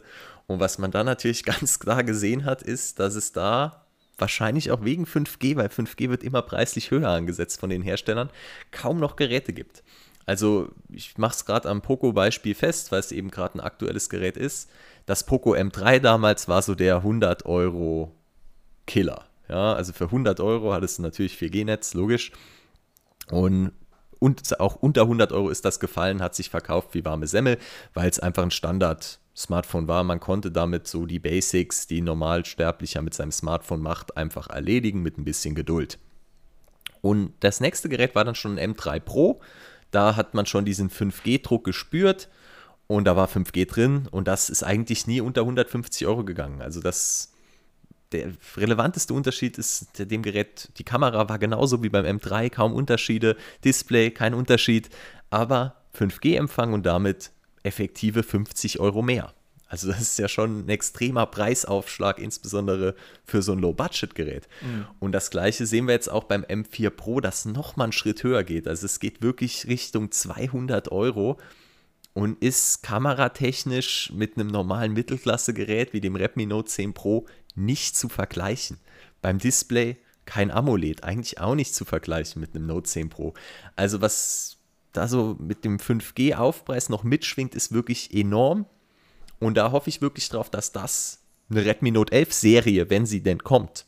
Und was man da natürlich ganz klar gesehen hat, ist, dass es da wahrscheinlich auch wegen 5G, weil 5G wird immer preislich höher angesetzt von den Herstellern, kaum noch Geräte gibt. Also ich mache es gerade am Poco-Beispiel fest, weil es eben gerade ein aktuelles Gerät ist. Das Poco M3 damals war so der 100 Euro Killer. Ja, also für 100 Euro hat es natürlich 4G-Netz, logisch. Und und auch unter 100 Euro ist das gefallen, hat sich verkauft wie warme Semmel, weil es einfach ein Standard-Smartphone war. Man konnte damit so die Basics, die Normalsterblicher mit seinem Smartphone macht, einfach erledigen mit ein bisschen Geduld. Und das nächste Gerät war dann schon ein M3 Pro. Da hat man schon diesen 5G-Druck gespürt und da war 5G drin und das ist eigentlich nie unter 150 Euro gegangen. Also das der relevanteste Unterschied ist dem Gerät, die Kamera war genauso wie beim M3, kaum Unterschiede, Display, kein Unterschied, aber 5G-Empfang und damit effektive 50 Euro mehr. Also das ist ja schon ein extremer Preisaufschlag, insbesondere für so ein Low-Budget-Gerät. Mhm. Und das gleiche sehen wir jetzt auch beim M4 Pro, das nochmal einen Schritt höher geht. Also es geht wirklich Richtung 200 Euro und ist kameratechnisch mit einem normalen Mittelklasse-Gerät wie dem Redmi Note 10 Pro nicht zu vergleichen. Beim Display kein AMOLED, eigentlich auch nicht zu vergleichen mit einem Note 10 Pro. Also was da so mit dem 5G-Aufpreis noch mitschwingt, ist wirklich enorm. Und da hoffe ich wirklich drauf, dass das eine Redmi Note 11 Serie, wenn sie denn kommt,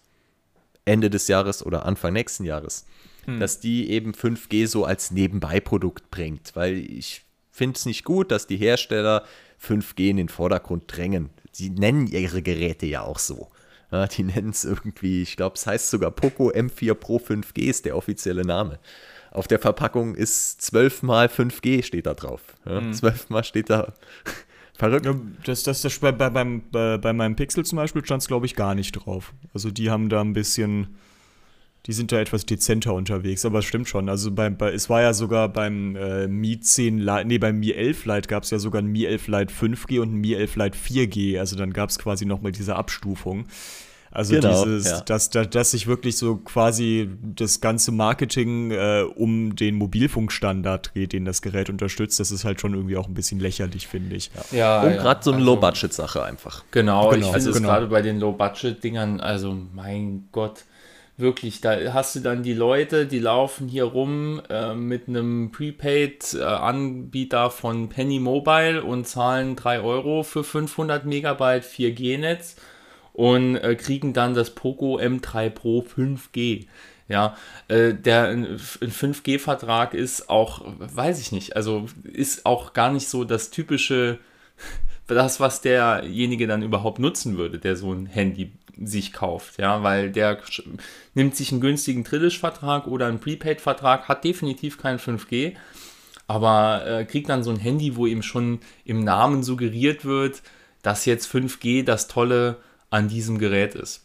Ende des Jahres oder Anfang nächsten Jahres, hm. dass die eben 5G so als Nebenbeiprodukt bringt. Weil ich finde es nicht gut, dass die Hersteller 5G in den Vordergrund drängen. Sie nennen ihre Geräte ja auch so. Ja, die nennen es irgendwie, ich glaube, es heißt sogar Poco M4 Pro 5G ist der offizielle Name. Auf der Verpackung ist 12 mal 5G steht da drauf. Ja, mhm. 12 mal steht da. Verrückt. Ja, das, das, das bei, bei, beim, bei, bei meinem Pixel zum Beispiel stand es, glaube ich, gar nicht drauf. Also die haben da ein bisschen die sind da etwas dezenter unterwegs, aber es stimmt schon. Also bei, bei, es war ja sogar beim äh, Mi 10 Lite, nee, beim Mi 11 Lite gab es ja sogar ein Mi 11 Lite 5G und ein Mi 11 Lite 4G. Also dann gab es quasi nochmal diese Abstufung. Also genau, dieses, ja. dass, dass, dass sich wirklich so quasi das ganze Marketing äh, um den Mobilfunkstandard dreht, den das Gerät unterstützt, das ist halt schon irgendwie auch ein bisschen lächerlich, finde ich. Ja, ja Und gerade so eine also, Low-Budget-Sache einfach. Genau, genau ich finde also, es genau. gerade bei den Low-Budget-Dingern, also mein Gott, wirklich, da hast du dann die Leute, die laufen hier rum äh, mit einem Prepaid-Anbieter äh, von Penny Mobile und zahlen 3 Euro für 500 Megabyte 4G-Netz und äh, kriegen dann das Poco M3 Pro 5G. Ja, äh, der ein 5G-Vertrag ist auch, weiß ich nicht, also ist auch gar nicht so das typische, das, was derjenige dann überhaupt nutzen würde, der so ein Handy sich kauft, ja, weil der nimmt sich einen günstigen Trillish-Vertrag oder einen Prepaid-Vertrag, hat definitiv kein 5G, aber äh, kriegt dann so ein Handy, wo ihm schon im Namen suggeriert wird, dass jetzt 5G das Tolle an diesem Gerät ist.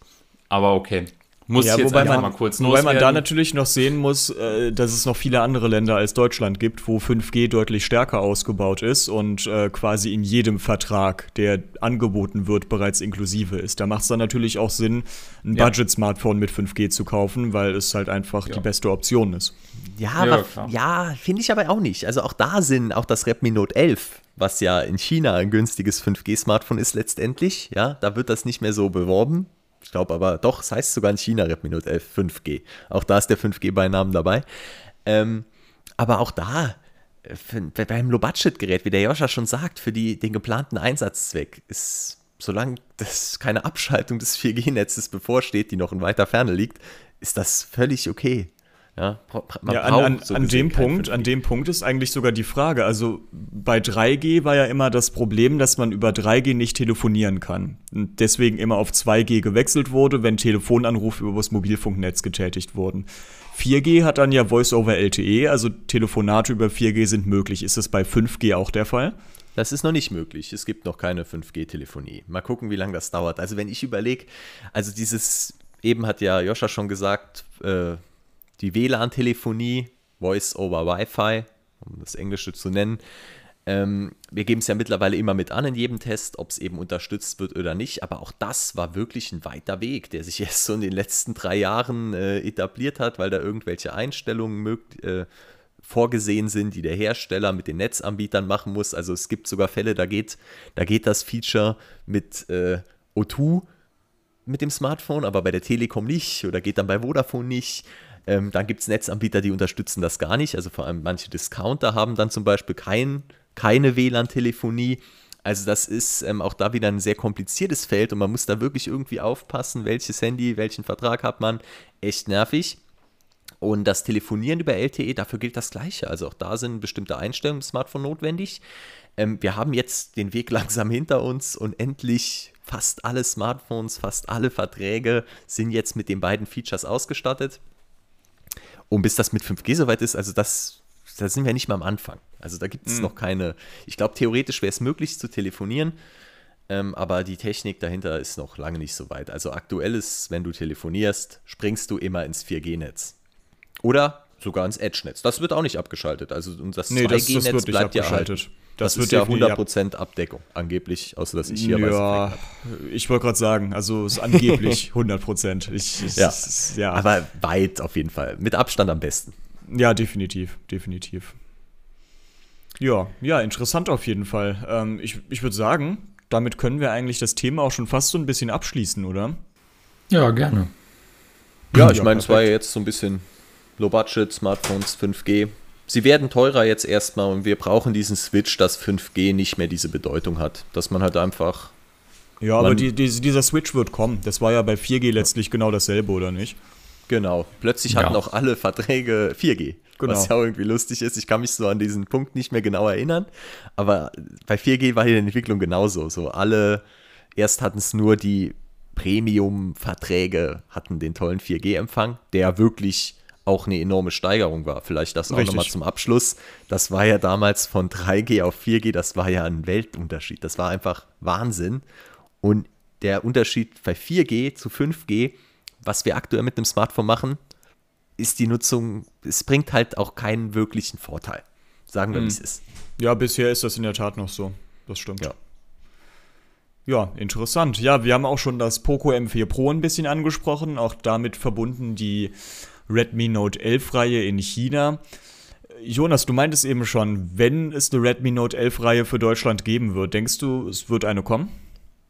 Aber okay, muss ja, jetzt wobei man, mal kurz Wobei man da natürlich noch sehen muss, äh, dass es noch viele andere Länder als Deutschland gibt, wo 5G deutlich stärker ausgebaut ist und äh, quasi in jedem Vertrag, der angeboten wird, bereits inklusive ist. Da macht es dann natürlich auch Sinn, ein ja. Budget-Smartphone mit 5G zu kaufen, weil es halt einfach ja. die beste Option ist. Ja, ja, ja finde ich aber auch nicht. Also auch da sind auch das Redmi Note 11 was ja in China ein günstiges 5G-Smartphone ist letztendlich, ja, da wird das nicht mehr so beworben, ich glaube aber doch, es heißt sogar in China Redmi Note 11 5G. Auch da ist der 5G-Beinamen dabei. Ähm, aber auch da, für, beim Low-Budget-Gerät, wie der Joscha schon sagt, für die, den geplanten Einsatzzweck ist, solange das keine Abschaltung des 4G-Netzes bevorsteht, die noch in weiter Ferne liegt, ist das völlig okay. Ja, ja an, an, so an dem Punkt, an dem Punkt ist eigentlich sogar die Frage. Also bei 3G war ja immer das Problem, dass man über 3G nicht telefonieren kann. Und deswegen immer auf 2G gewechselt wurde, wenn Telefonanrufe über das Mobilfunknetz getätigt wurden. 4G hat dann ja Voice over LTE, also Telefonate über 4G sind möglich. Ist das bei 5G auch der Fall? Das ist noch nicht möglich. Es gibt noch keine 5G-Telefonie. Mal gucken, wie lange das dauert. Also wenn ich überlege, also dieses, eben hat ja Joscha schon gesagt, äh, die WLAN-Telefonie, Voice over Wi-Fi, um das Englische zu nennen. Ähm, wir geben es ja mittlerweile immer mit an in jedem Test, ob es eben unterstützt wird oder nicht. Aber auch das war wirklich ein weiter Weg, der sich erst so in den letzten drei Jahren äh, etabliert hat, weil da irgendwelche Einstellungen äh, vorgesehen sind, die der Hersteller mit den Netzanbietern machen muss. Also es gibt sogar Fälle, da geht, da geht das Feature mit äh, O2 mit dem Smartphone, aber bei der Telekom nicht oder geht dann bei Vodafone nicht. Ähm, dann gibt es Netzanbieter, die unterstützen das gar nicht. Also vor allem manche Discounter haben dann zum Beispiel kein, keine WLAN-Telefonie. Also das ist ähm, auch da wieder ein sehr kompliziertes Feld und man muss da wirklich irgendwie aufpassen, welches Handy, welchen Vertrag hat man. Echt nervig. Und das Telefonieren über LTE, dafür gilt das Gleiche. Also auch da sind bestimmte Einstellungen im Smartphone notwendig. Ähm, wir haben jetzt den Weg langsam hinter uns und endlich fast alle Smartphones, fast alle Verträge sind jetzt mit den beiden Features ausgestattet. Und bis das mit 5G soweit ist, also das, da sind wir nicht mal am Anfang. Also da gibt es mhm. noch keine, ich glaube, theoretisch wäre es möglich zu telefonieren, ähm, aber die Technik dahinter ist noch lange nicht so weit. Also aktuell ist, wenn du telefonierst, springst du immer ins 4G-Netz. Oder sogar ins Edge-Netz. Das wird auch nicht abgeschaltet. Also und das nee, 2G-Netz bleibt ja abgeschaltet. Das, das, ist ja 100% Abdeckung, angeblich, außer dass ich hier Ja, ich wollte gerade sagen, also es ist angeblich 100%. Ich, ich, ja. ja, aber weit auf jeden Fall. Mit Abstand am besten. Ja, definitiv, definitiv. Ja, ja, interessant auf jeden Fall. Ähm, ich ich würde sagen, damit können wir eigentlich das Thema auch schon fast so ein bisschen abschließen, oder? Ja, gerne. Ja, ich ja, meine, es war ja jetzt so ein bisschen Low Budget, Smartphones, 5G sie werden teurer jetzt erstmal und wir brauchen diesen Switch, dass 5G nicht mehr diese Bedeutung hat. Dass man halt einfach. Ja, aber die, die, dieser Switch wird kommen. Das war ja bei 4G letztlich genau dasselbe, oder nicht? Genau. Plötzlich hatten ja. auch alle Verträge 4G. Genau. Was ja auch irgendwie lustig ist. Ich kann mich so an diesen Punkt nicht mehr genau erinnern. Aber bei 4G war die Entwicklung genauso. So alle, erst hatten es nur die Premium-Verträge, hatten den tollen 4G-Empfang, der wirklich auch eine enorme Steigerung war. Vielleicht das auch nochmal zum Abschluss. Das war ja damals von 3G auf 4G, das war ja ein Weltunterschied. Das war einfach Wahnsinn. Und der Unterschied bei 4G zu 5G, was wir aktuell mit einem Smartphone machen, ist die Nutzung, es bringt halt auch keinen wirklichen Vorteil. Sagen wir, hm. wie es ist. Ja, bisher ist das in der Tat noch so. Das stimmt. Ja. Ja, interessant. Ja, wir haben auch schon das Poco M4 Pro ein bisschen angesprochen, auch damit verbunden die Redmi Note 11-Reihe in China. Jonas, du meintest eben schon, wenn es eine Redmi Note 11-Reihe für Deutschland geben wird, denkst du, es wird eine kommen?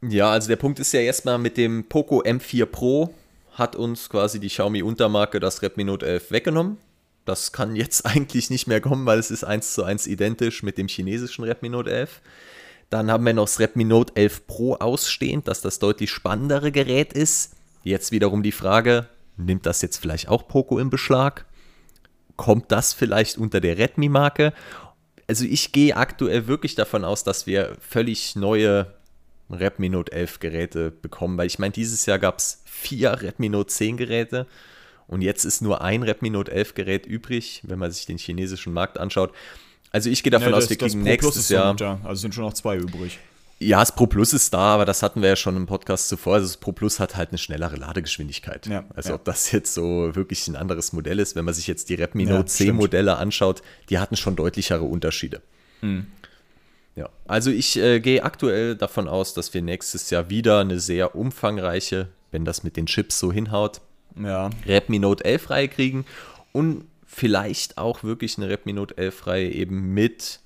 Ja, also der Punkt ist ja erstmal mit dem Poco M4 Pro hat uns quasi die Xiaomi-Untermarke das Redmi Note 11 weggenommen. Das kann jetzt eigentlich nicht mehr kommen, weil es ist eins zu eins identisch mit dem chinesischen Redmi Note 11. Dann haben wir noch das Redmi Note 11 Pro ausstehend, dass das deutlich spannendere Gerät ist. Jetzt wiederum die Frage, Nimmt das jetzt vielleicht auch Poco in Beschlag? Kommt das vielleicht unter der Redmi-Marke? Also ich gehe aktuell wirklich davon aus, dass wir völlig neue Redmi Note 11 Geräte bekommen, weil ich meine, dieses Jahr gab es vier Redmi Note 10 Geräte und jetzt ist nur ein Redmi Note 11 Gerät übrig, wenn man sich den chinesischen Markt anschaut. Also ich gehe davon ja, das, aus, wir kriegen nächstes Jahr. Da. Also sind schon noch zwei übrig. Ja, das Pro Plus ist da, aber das hatten wir ja schon im Podcast zuvor. Also das Pro Plus hat halt eine schnellere Ladegeschwindigkeit. Ja, also ja. ob das jetzt so wirklich ein anderes Modell ist, wenn man sich jetzt die Redmi Note ja, 10 Modelle anschaut, die hatten schon deutlichere Unterschiede. Mhm. Ja, also ich äh, gehe aktuell davon aus, dass wir nächstes Jahr wieder eine sehr umfangreiche, wenn das mit den Chips so hinhaut, ja. Redmi Note 11 Reihe kriegen und vielleicht auch wirklich eine Redmi Note 11 Reihe eben mit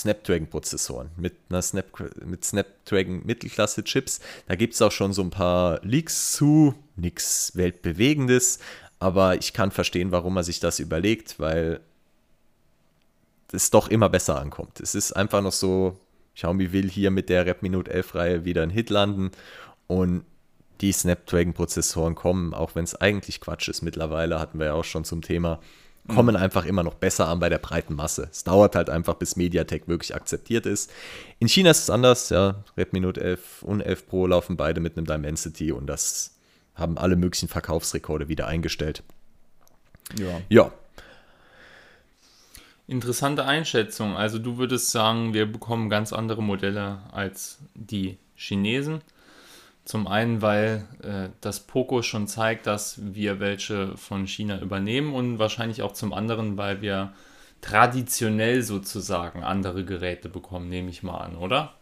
Snapdragon-Prozessoren, mit Snap mit Snapdragon Mittelklasse-Chips. Da gibt es auch schon so ein paar Leaks zu, nichts Weltbewegendes, aber ich kann verstehen, warum man sich das überlegt, weil es doch immer besser ankommt. Es ist einfach noch so, Xiaomi will hier mit der Redmi Note 11 Reihe wieder einen Hit landen und die Snapdragon-Prozessoren kommen, auch wenn es eigentlich Quatsch ist mittlerweile, hatten wir ja auch schon zum Thema, kommen mhm. einfach immer noch besser an bei der breiten Masse. Es dauert halt einfach, bis MediaTek wirklich akzeptiert ist. In China ist es anders, ja. Redmi Note 11 und 11 Pro laufen beide mit einem Dimensity und das haben alle möglichen Verkaufsrekorde wieder eingestellt. Ja. Ja. Interessante Einschätzung. Also du würdest sagen, wir bekommen ganz andere Modelle als die Chinesen. Zum einen, weil äh, das Poco schon zeigt, dass wir welche von China übernehmen und wahrscheinlich auch zum anderen, weil wir traditionell sozusagen andere Geräte bekommen, nehme ich mal an, oder?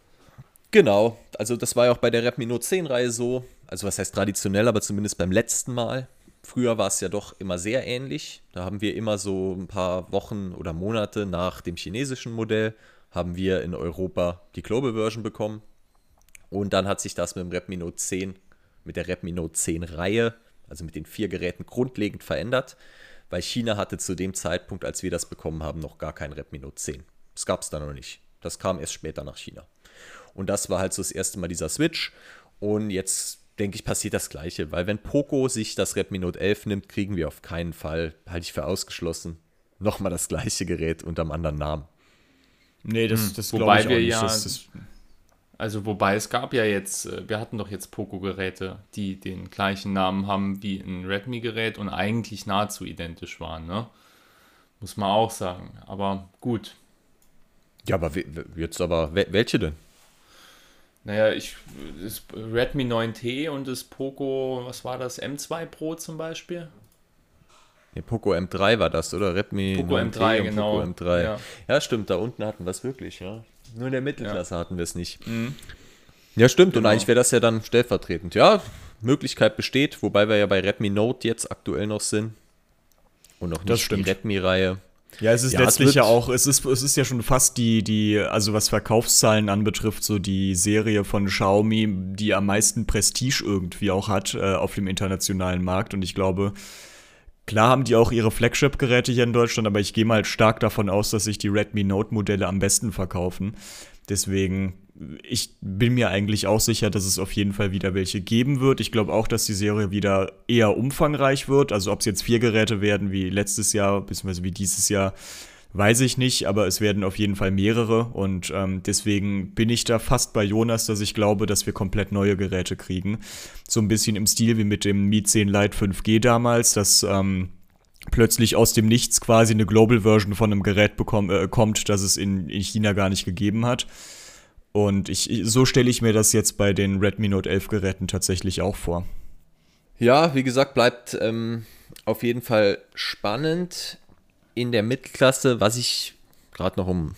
Genau, also das war ja auch bei der Redmi Note 10 Reihe so. Also was heißt traditionell, aber zumindest beim letzten Mal. Früher war es ja doch immer sehr ähnlich. Da haben wir immer so ein paar Wochen oder Monate nach dem chinesischen Modell haben wir in Europa die Global Version bekommen. Und dann hat sich das mit dem Redmi Note 10, mit der Redmi Note 10 Reihe, also mit den vier Geräten, grundlegend verändert, weil China hatte zu dem Zeitpunkt, als wir das bekommen haben, noch gar kein Redmi Note 10. Das gab es da noch nicht. Das kam erst später nach China. Und das war halt so das erste Mal dieser Switch. Und jetzt denke ich, passiert das Gleiche, weil wenn Poco sich das Redmi Note 11 nimmt, kriegen wir auf keinen Fall, halte ich für ausgeschlossen, nochmal das gleiche Gerät unter einem anderen Namen. Nee, das, hm. das glaube ich auch nicht. Ja, das, das also wobei es gab ja jetzt, äh, wir hatten doch jetzt Poco-Geräte, die den gleichen Namen haben wie ein Redmi-Gerät und eigentlich nahezu identisch waren, ne? Muss man auch sagen. Aber gut. Ja, aber jetzt aber, welche denn? Naja, ich, das Redmi 9T und das Poco, was war das, M2 Pro zum Beispiel? Ne, Poco M3 war das, oder? Redmi Poco 9T M3, genau. Poco M3. Ja. ja. stimmt, da unten hatten wir es wirklich, ja. Nur in der Mittelklasse ja. hatten wir es nicht. Mhm. Ja, stimmt. Genau. Und eigentlich wäre das ja dann stellvertretend. Ja, Möglichkeit besteht, wobei wir ja bei Redmi Note jetzt aktuell noch sind. Und noch nicht die Redmi-Reihe. Ja, es ist ja, letztlich es ja auch, es ist, es ist ja schon fast die, die, also was Verkaufszahlen anbetrifft, so die Serie von Xiaomi, die am meisten Prestige irgendwie auch hat äh, auf dem internationalen Markt. Und ich glaube, Klar haben die auch ihre Flagship-Geräte hier in Deutschland, aber ich gehe mal stark davon aus, dass sich die Redmi Note-Modelle am besten verkaufen. Deswegen, ich bin mir eigentlich auch sicher, dass es auf jeden Fall wieder welche geben wird. Ich glaube auch, dass die Serie wieder eher umfangreich wird. Also ob es jetzt vier Geräte werden wie letztes Jahr, beziehungsweise wie dieses Jahr, Weiß ich nicht, aber es werden auf jeden Fall mehrere und ähm, deswegen bin ich da fast bei Jonas, dass ich glaube, dass wir komplett neue Geräte kriegen. So ein bisschen im Stil wie mit dem Mi 10 Lite 5G damals, dass ähm, plötzlich aus dem Nichts quasi eine Global Version von einem Gerät bekommt, äh, kommt, das es in, in China gar nicht gegeben hat. Und ich, so stelle ich mir das jetzt bei den Redmi Note 11 Geräten tatsächlich auch vor. Ja, wie gesagt, bleibt ähm, auf jeden Fall spannend in der Mittelklasse, was ich gerade noch um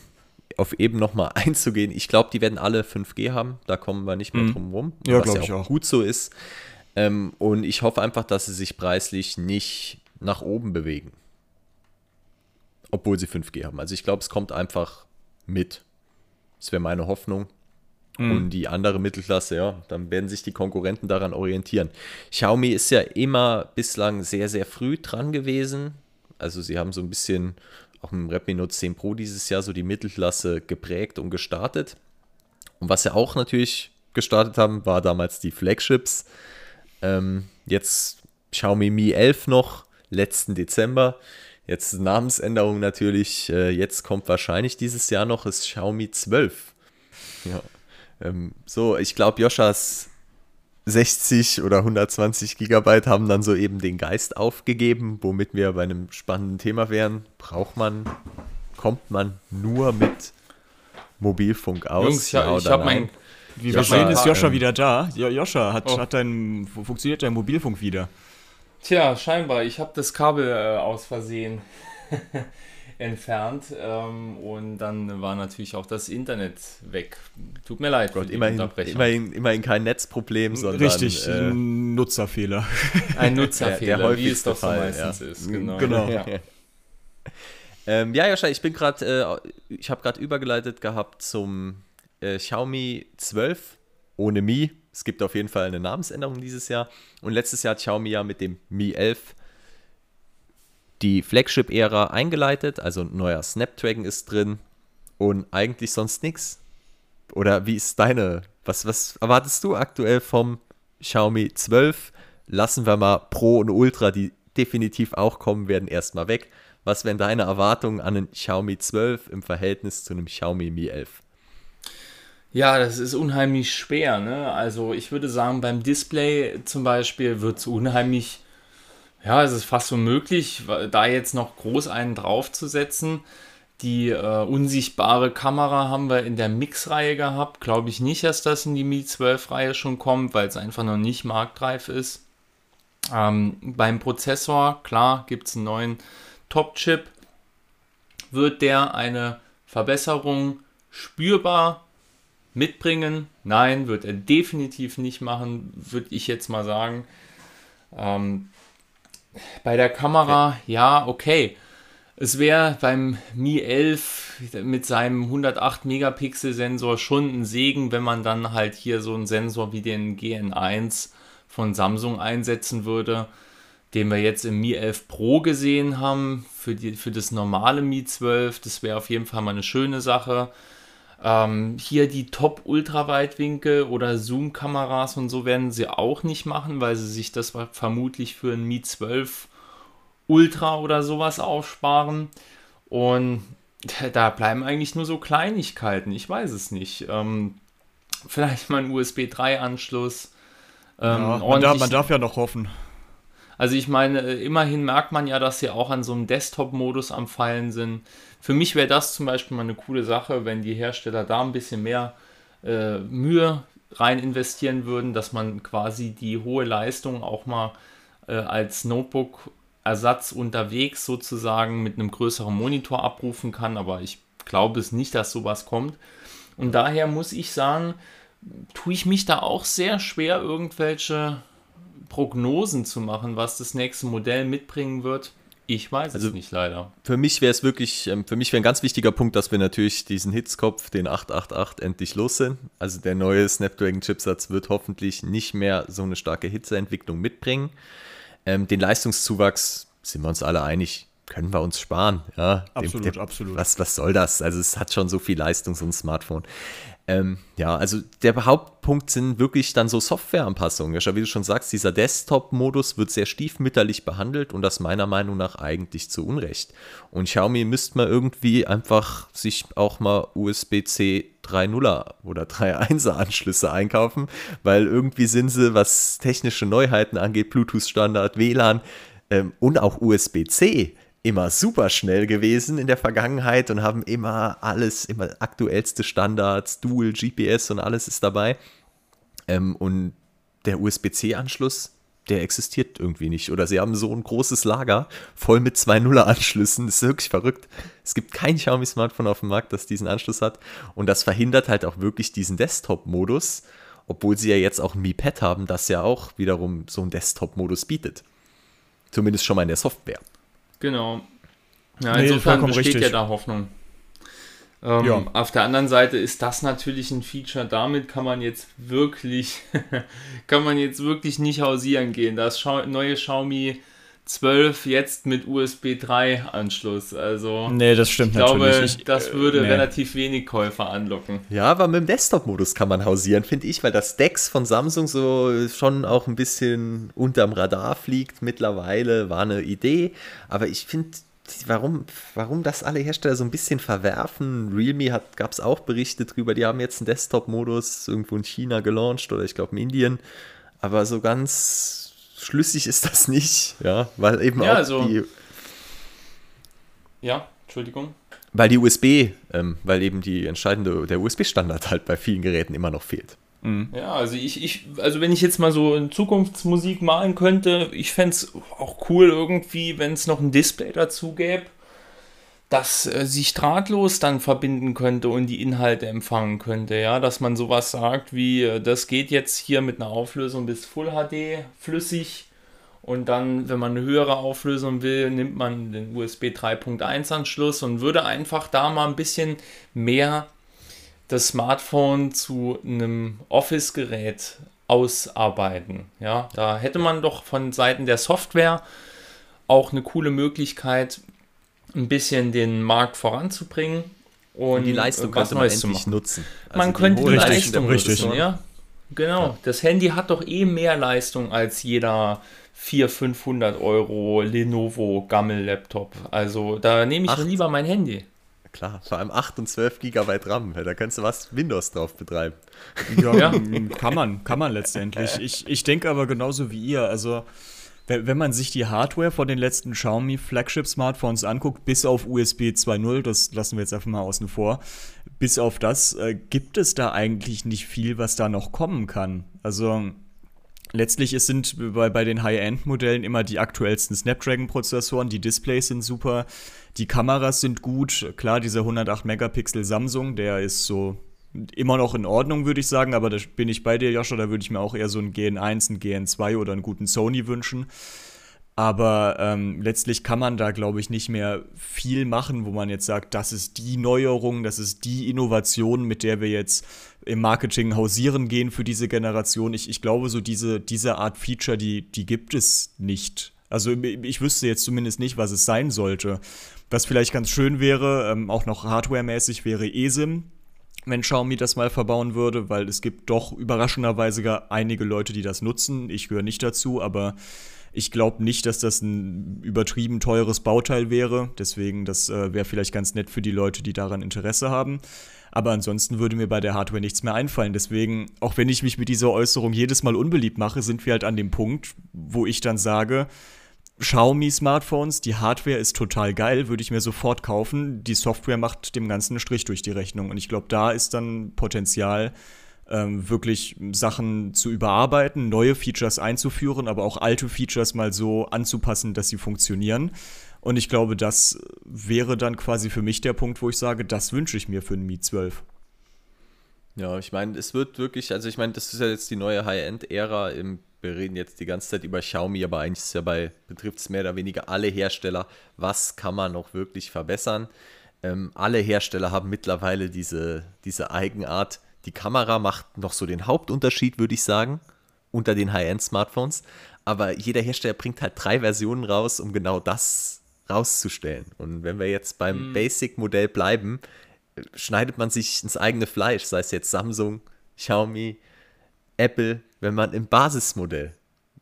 auf eben nochmal einzugehen, ich glaube, die werden alle 5G haben, da kommen wir nicht mehr mhm. drum rum, ja, was ja auch, auch, gut so ist. Ähm, und ich hoffe einfach, dass sie sich preislich nicht nach oben bewegen. Obwohl sie 5G haben. Also ich glaube, es kommt einfach mit. Das wäre meine Hoffnung. Mhm. Und die andere Mittelklasse, ja, dann werden sich die Konkurrenten daran orientieren. Xiaomi ist ja immer bislang sehr, sehr früh dran gewesen also sie haben so ein bisschen auch mit dem Redmi Note 10 Pro dieses Jahr so die Mittelklasse geprägt und gestartet. Und was sie auch natürlich gestartet haben, war damals die Flagships. Ähm, jetzt Xiaomi Mi 11 noch, letzten Dezember. Jetzt Namensänderung natürlich. Äh, jetzt kommt wahrscheinlich dieses Jahr noch das Xiaomi 12. Ja. Ähm, so, ich glaube, Joschas 60 oder 120 Gigabyte haben dann so eben den Geist aufgegeben, womit wir bei einem spannenden Thema wären. Braucht man, kommt man nur mit Mobilfunk aus? Jungs, ich, ja ich habe mein. Wie wir sehen, ist Joscha ähm, wieder da. Jo, Joscha, hat, oh. hat dein, funktioniert dein Mobilfunk wieder? Tja, scheinbar. Ich habe das Kabel äh, aus Versehen entfernt ähm, und dann war natürlich auch das Internet weg. Tut mir leid. Gott, immerhin, immerhin, immerhin kein Netzproblem, sondern. Richtig, äh, ein Nutzerfehler. Ein Nutzerfehler, der, der wie es doch so meistens ja. ist. Genau. genau. Ja. ähm, ja, Joscha, ich bin gerade, äh, ich habe gerade übergeleitet gehabt zum äh, Xiaomi 12 ohne Mi. Es gibt auf jeden Fall eine Namensänderung dieses Jahr. Und letztes Jahr hat Xiaomi ja mit dem Mi 11 die Flagship-Ära eingeleitet, also ein neuer Snapdragon ist drin und eigentlich sonst nichts. Oder wie ist deine, was, was erwartest du aktuell vom Xiaomi 12? Lassen wir mal Pro und Ultra, die definitiv auch kommen werden, erstmal weg. Was wären deine Erwartungen an einen Xiaomi 12 im Verhältnis zu einem Xiaomi Mi 11? Ja, das ist unheimlich schwer. Ne? Also ich würde sagen, beim Display zum Beispiel wird es unheimlich, ja, es ist fast unmöglich, da jetzt noch groß einen draufzusetzen. Die äh, unsichtbare Kamera haben wir in der Mix-Reihe gehabt. Glaube ich nicht, dass das in die Mi 12-Reihe schon kommt, weil es einfach noch nicht marktreif ist. Ähm, beim Prozessor, klar, gibt es einen neuen Top-Chip. Wird der eine Verbesserung spürbar mitbringen? Nein, wird er definitiv nicht machen, würde ich jetzt mal sagen. Ähm, bei der Kamera, ja, okay. Es wäre beim Mi 11 mit seinem 108 Megapixel Sensor schon ein Segen, wenn man dann halt hier so einen Sensor wie den GN1 von Samsung einsetzen würde, den wir jetzt im Mi 11 Pro gesehen haben für, die, für das normale Mi 12. Das wäre auf jeden Fall mal eine schöne Sache. Ähm, hier die Top-Ultraweitwinkel oder Zoom-Kameras und so werden sie auch nicht machen, weil sie sich das vermutlich für ein Mi 12 Ultra oder sowas aufsparen. Und da bleiben eigentlich nur so Kleinigkeiten. Ich weiß es nicht. Ähm, vielleicht mal ein USB 3-Anschluss. Ähm, ja, man, darf, man darf ja noch hoffen. Also ich meine, immerhin merkt man ja, dass sie auch an so einem Desktop-Modus am Fallen sind. Für mich wäre das zum Beispiel mal eine coole Sache, wenn die Hersteller da ein bisschen mehr äh, Mühe rein investieren würden, dass man quasi die hohe Leistung auch mal äh, als Notebook Ersatz unterwegs sozusagen mit einem größeren Monitor abrufen kann, aber ich glaube es nicht, dass sowas kommt. Und daher muss ich sagen, tue ich mich da auch sehr schwer, irgendwelche Prognosen zu machen, was das nächste Modell mitbringen wird. Ich weiß also es nicht leider. Für mich wäre es wirklich, ähm, für mich wäre ein ganz wichtiger Punkt, dass wir natürlich diesen Hitzkopf, den 888, endlich los sind. Also der neue Snapdragon-Chipsatz wird hoffentlich nicht mehr so eine starke Hitzeentwicklung mitbringen. Ähm, den Leistungszuwachs, sind wir uns alle einig, können wir uns sparen. Ja, absolut, dem, dem, absolut. Was, was soll das? Also es hat schon so viel Leistung, so ein Smartphone. Ähm, ja, also der Hauptpunkt sind wirklich dann so Softwareanpassungen. Ja, wie du schon sagst, dieser Desktop-Modus wird sehr stiefmütterlich behandelt und das meiner Meinung nach eigentlich zu Unrecht. Und Xiaomi müsste mal irgendwie einfach sich auch mal USB-C 3.0er oder 3.1er Anschlüsse einkaufen, weil irgendwie sind sie, was technische Neuheiten angeht, Bluetooth-Standard, WLAN ähm, und auch USB-C, immer super schnell gewesen in der Vergangenheit und haben immer alles, immer aktuellste Standards, Dual, GPS und alles ist dabei. Ähm, und der USB-C-Anschluss, der existiert irgendwie nicht. Oder sie haben so ein großes Lager voll mit zwei Nuller-Anschlüssen. Das ist wirklich verrückt. Es gibt kein Xiaomi-Smartphone auf dem Markt, das diesen Anschluss hat. Und das verhindert halt auch wirklich diesen Desktop-Modus, obwohl sie ja jetzt auch ein Mi Pad haben, das ja auch wiederum so einen Desktop-Modus bietet. Zumindest schon mal in der Software. Genau. Ja, nee, insofern besteht richtig. ja da Hoffnung. Ähm, ja. Auf der anderen Seite ist das natürlich ein Feature, damit kann man jetzt wirklich, kann man jetzt wirklich nicht hausieren gehen. Das neue Xiaomi 12 jetzt mit USB 3 Anschluss. Also nee, das stimmt ich glaube, natürlich. Ich, das würde nee. relativ wenig Käufer anlocken. Ja, aber mit dem Desktop-Modus kann man hausieren, finde ich, weil das Dex von Samsung so schon auch ein bisschen unterm Radar fliegt mittlerweile, war eine Idee. Aber ich finde, warum, warum das alle Hersteller so ein bisschen verwerfen. Realme gab es auch Berichte drüber, die haben jetzt einen Desktop-Modus irgendwo in China gelauncht oder ich glaube in Indien. Aber so ganz schlüssig ist das nicht, ja, weil eben ja, auch also, die. Ja, Entschuldigung. Weil die USB, ähm, weil eben die entscheidende, der USB-Standard halt bei vielen Geräten immer noch fehlt. Mhm. Ja, also ich, ich, also wenn ich jetzt mal so in Zukunftsmusik malen könnte, ich fände es auch cool irgendwie, wenn es noch ein Display dazu gäbe das äh, sich drahtlos dann verbinden könnte und die Inhalte empfangen könnte, ja, dass man sowas sagt wie, äh, das geht jetzt hier mit einer Auflösung bis Full HD flüssig und dann, wenn man eine höhere Auflösung will, nimmt man den USB 3.1 Anschluss und würde einfach da mal ein bisschen mehr das Smartphone zu einem Office-Gerät ausarbeiten. Ja, da hätte man doch von Seiten der Software auch eine coole Möglichkeit, ein bisschen den Markt voranzubringen und, die Leistung was Neues zu machen. nutzen. Also man könnte die Richtig, Leistung richtig. nutzen, ja. Genau, das Handy hat doch eh mehr Leistung als jeder 400, 500 Euro Lenovo Gammel-Laptop. Also da nehme ich Acht. lieber mein Handy. Klar, vor allem 8 und 12 Gigabyte RAM, da kannst du was Windows drauf betreiben. Ja, Ja. kann man, kann man letztendlich. Ich, ich denke aber genauso wie ihr. Also, wenn, man sich die Hardware von den letzten Xiaomi Flagship-Smartphones anguckt, bis auf USB 2.0, das lassen wir jetzt einfach mal außen vor, bis auf das äh, gibt es da eigentlich nicht viel, was da noch kommen kann. Also, letztlich es sind bei, bei den High-End-Modellen immer die aktuellsten Snapdragon-Prozessoren, die Displays sind super, die Kameras sind gut. Klar, dieser 108-Megapixel Samsung, der ist so immer noch in Ordnung, würde ich sagen, aber da bin ich bei dir, Joscha, da würde ich mir auch eher so einen GN1, einen GN2 oder einen guten Sony wünschen. Aber ähm, letztlich kann man da, glaube ich, nicht mehr viel machen, wo man jetzt sagt, das ist die Neuerung, das ist die Innovation, mit der wir jetzt im Marketing hausieren gehen für diese Generation. Ich, ich glaube, so diese, diese Art Feature, die, die gibt es nicht. Also ich wüsste jetzt zumindest nicht, was es sein sollte. Was vielleicht ganz schön wäre, ähm, auch noch hardwaremäßig, wäre eSIM, wenn Xiaomi das mal verbauen würde, weil es gibt doch überraschenderweise gar einige Leute, die das nutzen. Ich gehöre nicht dazu, aber ich glaube nicht, dass das ein übertrieben teures Bauteil wäre. Deswegen, das äh, wäre vielleicht ganz nett für die Leute, die daran Interesse haben. Aber ansonsten würde mir bei der Hardware nichts mehr einfallen. Deswegen, auch wenn ich mich mit dieser Äußerung jedes Mal unbeliebt mache, sind wir halt an dem Punkt, wo ich dann sage, Xiaomi-Smartphones, die Hardware ist total geil, würde ich mir sofort kaufen. Die Software macht dem Ganzen einen Strich durch die Rechnung. Und ich glaube, da ist dann Potenzial, ähm, wirklich Sachen zu überarbeiten, neue Features einzuführen, aber auch alte Features mal so anzupassen, dass sie funktionieren. Und ich glaube, das wäre dann quasi für mich der Punkt, wo ich sage, das wünsche ich mir für einen Mi 12. Ja, ich meine, es wird wirklich, also ich meine, das ist ja jetzt die neue High-End-Ära. im- Wir reden jetzt die ganze Zeit über Xiaomi, aber eigentlich ist ja bei, betrifft es mehr oder weniger alle Hersteller. Was kann man noch wirklich verbessern? Ähm, alle Hersteller haben mittlerweile diese, diese Eigenart. Die Kamera macht noch so den Hauptunterschied, würde ich sagen, unter den High-End-Smartphones. Aber jeder Hersteller bringt halt drei Versionen raus, um genau das rauszustellen. Und wenn wir jetzt beim Basic-Modell bleiben, schneidet man sich ins eigene Fleisch, sei es jetzt Samsung, Xiaomi, Apple, wenn man im Basismodell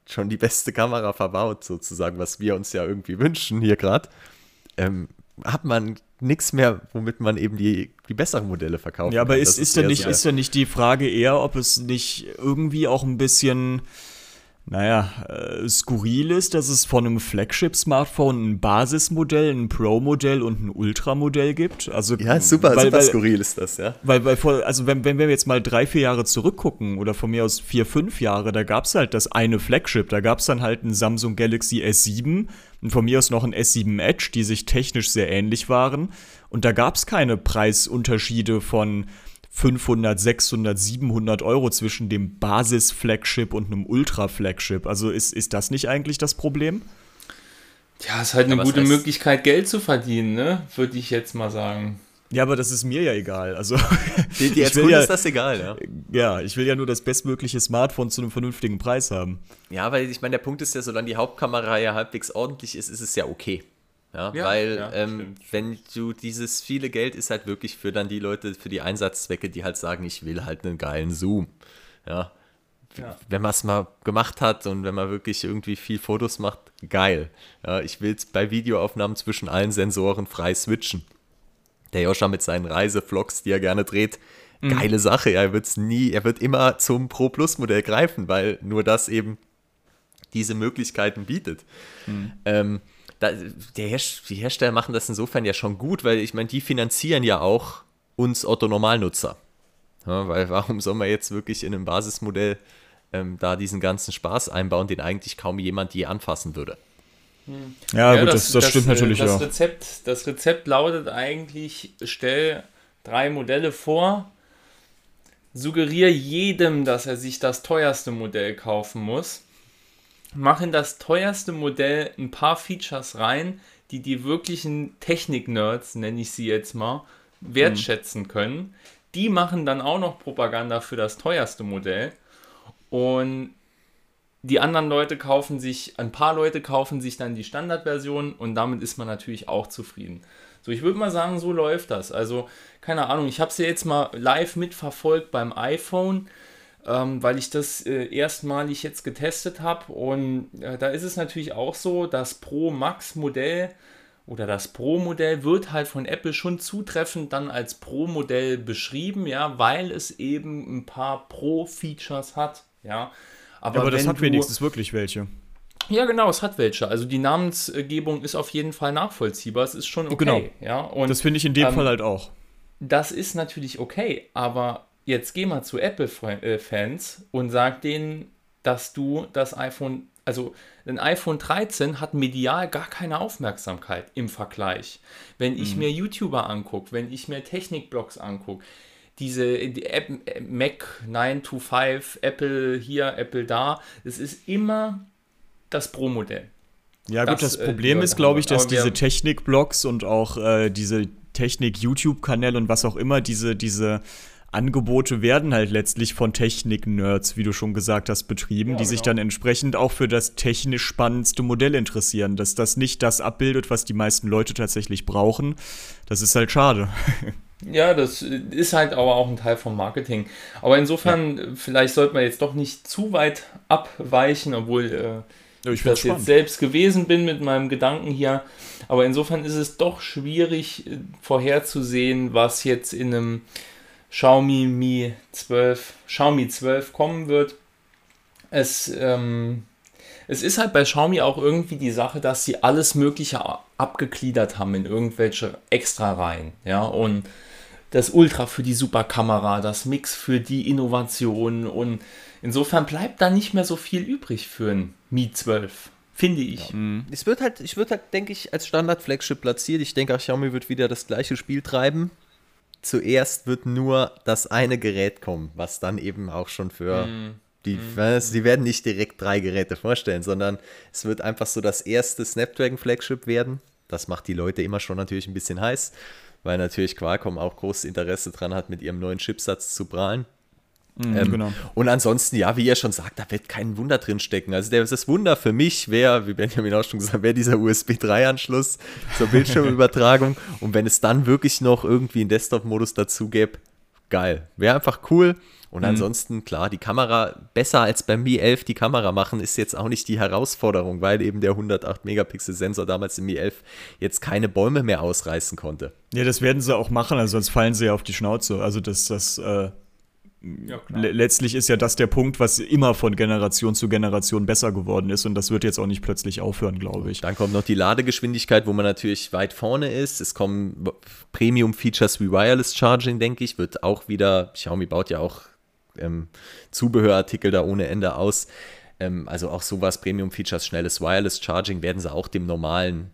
schon die beste Kamera verbaut, sozusagen, was wir uns ja irgendwie wünschen hier gerade, ähm, hat man nichts mehr, womit man eben die, die besseren Modelle verkauft. Ja, aber ist, ist, denn eher nicht, so- ist denn nicht die Frage eher, ob es nicht irgendwie auch ein bisschen, naja, äh, skurril ist, dass es von einem Flagship-Smartphone ein Basismodell, ein Pro-Modell und ein Ultra-Modell gibt? Also, ja, super, weil, super weil, skurril ist das, ja. weil, weil vor, also wenn, wenn wir jetzt mal drei, vier Jahre zurückgucken oder von mir aus vier, fünf Jahre, da gab es halt das eine Flagship, da gab es dann halt ein Samsung Galaxy S7 und von mir aus noch ein S7 Edge, die sich technisch sehr ähnlich waren. Und da gab es keine Preisunterschiede von 500, 600, 700 Euro zwischen dem Basis-Flagship und einem Ultra-Flagship. Also ist, ist das nicht eigentlich das Problem? Ja, ist halt eine was gute Möglichkeit, Geld zu verdienen, ne? Würde ich jetzt mal sagen. Ja, aber das ist mir ja egal. Also Die, die ich als will Kunde ja, ist das egal, ja. ja, ich will ja nur das bestmögliche Smartphone zu einem vernünftigen Preis haben. Ja, weil ich meine, der Punkt ist ja, solange die Hauptkamera ja halbwegs ordentlich ist, ist es ja okay. Ja, Ja, weil ja, ähm, stimmt. wenn du dieses viele Geld ist halt wirklich für dann die Leute, für die Einsatzzwecke, die halt sagen, ich will halt einen geilen Zoom. Ja. Ja. Wenn man es mal gemacht hat und wenn man wirklich irgendwie viel Fotos macht, geil. Ja, ich will bei Videoaufnahmen zwischen allen Sensoren frei switchen. Der Joscha mit seinen Reisevlogs, die er gerne dreht, geile Sache. Er wird's nie, er wird immer zum Pro Plus Modell greifen, weil nur das eben diese Möglichkeiten bietet. Ähm, da, der Herst die Hersteller machen das insofern ja schon gut, weil ich meine, die finanzieren ja auch uns Otto-Normalnutzer. Ja, weil warum soll man jetzt wirklich in einem Basismodell ähm, da diesen ganzen Spaß einbauen, den eigentlich kaum jemand je anfassen würde? Ja, gut, das, das, stimmt äh, natürlich, das ja. Rezept, das Rezept lautet eigentlich, stell drei Modelle vor, suggeriere jedem, dass er sich das teuerste Modell kaufen muss, mach in das teuerste Modell ein paar Features rein, die die wirklichen Technik-Nerds, nenne ich sie jetzt mal, wertschätzen können. Die machen dann auch noch Propaganda für das teuerste Modell und die anderen Leute kaufen sich, ein paar Leute kaufen sich dann die Standardversion und damit ist man natürlich auch zufrieden. So, ich würde mal sagen, so läuft das. Also, keine Ahnung, ich habe es ja jetzt mal live mitverfolgt beim iPhone, ähm, weil ich das äh, erstmalig jetzt getestet habe. Und äh, da ist es natürlich auch so, das Pro Max Modell oder das Pro-Modell wird halt von Apple schon zutreffend dann als Pro-Modell beschrieben, ja, weil es eben ein paar Pro-Features hat, ja. Aber, aber das hat wenigstens wirklich welche. Ja, genau, es hat welche. Also die Namensgebung ist auf jeden Fall nachvollziehbar. Es ist schon okay. Genau. Ja, und, das finde ich in dem ähm, Fall halt auch. Das ist natürlich okay, aber jetzt geh mal zu Apple-Fans und sag denen, dass du das iPhone also ein iPhone 13 hat medial gar keine Aufmerksamkeit im Vergleich. Wenn ich mhm. mir YouTuber angucke, wenn ich mir Technikblogs angucke, diese die App, Mac 9 to 5, Apple hier, Apple da, es ist immer das Pro-Modell. Ja, gut, das, das äh, Problem äh, ist, glaube ich, dass diese Technikblogs und auch äh, diese Technik-YouTube-Kanäle und was auch immer, diese, diese Angebote werden halt letztlich von Technik-Nerds, wie du schon gesagt hast, betrieben, ja, die genau. sich dann entsprechend auch für das technisch spannendste Modell interessieren. Dass das nicht das abbildet, was die meisten Leute tatsächlich brauchen, das ist halt schade. Ja, das ist halt aber auch ein Teil vom Marketing. Aber insofern, ja. vielleicht sollte man jetzt doch nicht zu weit abweichen, obwohl äh, ja, ich das jetzt selbst gewesen bin mit meinem Gedanken hier. Aber insofern ist es doch schwierig äh, vorherzusehen, was jetzt in einem Xiaomi Mi 12, Xiaomi 12 kommen wird. Es, ähm, es ist halt bei Xiaomi auch irgendwie die Sache, dass sie alles Mögliche abgegliedert haben in irgendwelche Extra-Reihen. Ja, und das Ultra für die Superkamera, das Mix für die Innovation und insofern bleibt da nicht mehr so viel übrig für ein Mi 12 finde ich. Ja. Mhm. Es wird halt, ich würde halt, denke ich, als Standard-Flagship platziert. Ich denke, Xiaomi wird wieder das gleiche Spiel treiben zuerst wird nur das eine Gerät kommen, was dann eben auch schon für mm. die, mm. sie werden nicht direkt drei Geräte vorstellen, sondern es wird einfach so das erste Snapdragon Flagship werden. Das macht die Leute immer schon natürlich ein bisschen heiß, weil natürlich Qualcomm auch großes Interesse dran hat, mit ihrem neuen Chipsatz zu prahlen. Mhm, ähm, genau. Und ansonsten, ja, wie ihr schon sagt, da wird kein Wunder drin stecken. Also das Wunder für mich wäre, wie Benjamin auch schon gesagt hat, wäre dieser USB 3-Anschluss zur Bildschirmübertragung. und wenn es dann wirklich noch irgendwie einen Desktop-Modus dazu gäbe, geil. Wäre einfach cool. Und mhm. ansonsten, klar, die Kamera besser als beim Mi 11 die Kamera machen, ist jetzt auch nicht die Herausforderung, weil eben der 108 Megapixel Sensor damals im Mi 11 jetzt keine Bäume mehr ausreißen konnte. Ja, das werden sie auch machen, also sonst fallen sie ja auf die Schnauze. Also das, das äh, ja, letztlich ist ja das der Punkt, was immer von Generation zu Generation besser geworden ist und das wird jetzt auch nicht plötzlich aufhören, glaube ich. Dann kommt noch die Ladegeschwindigkeit, wo man natürlich weit vorne ist. Es kommen Premium-Features wie Wireless Charging, denke ich, wird auch wieder, Xiaomi baut ja auch ähm, Zubehörartikel da ohne Ende aus. Ähm, also auch sowas, Premium-Features, schnelles Wireless Charging werden sie auch dem normalen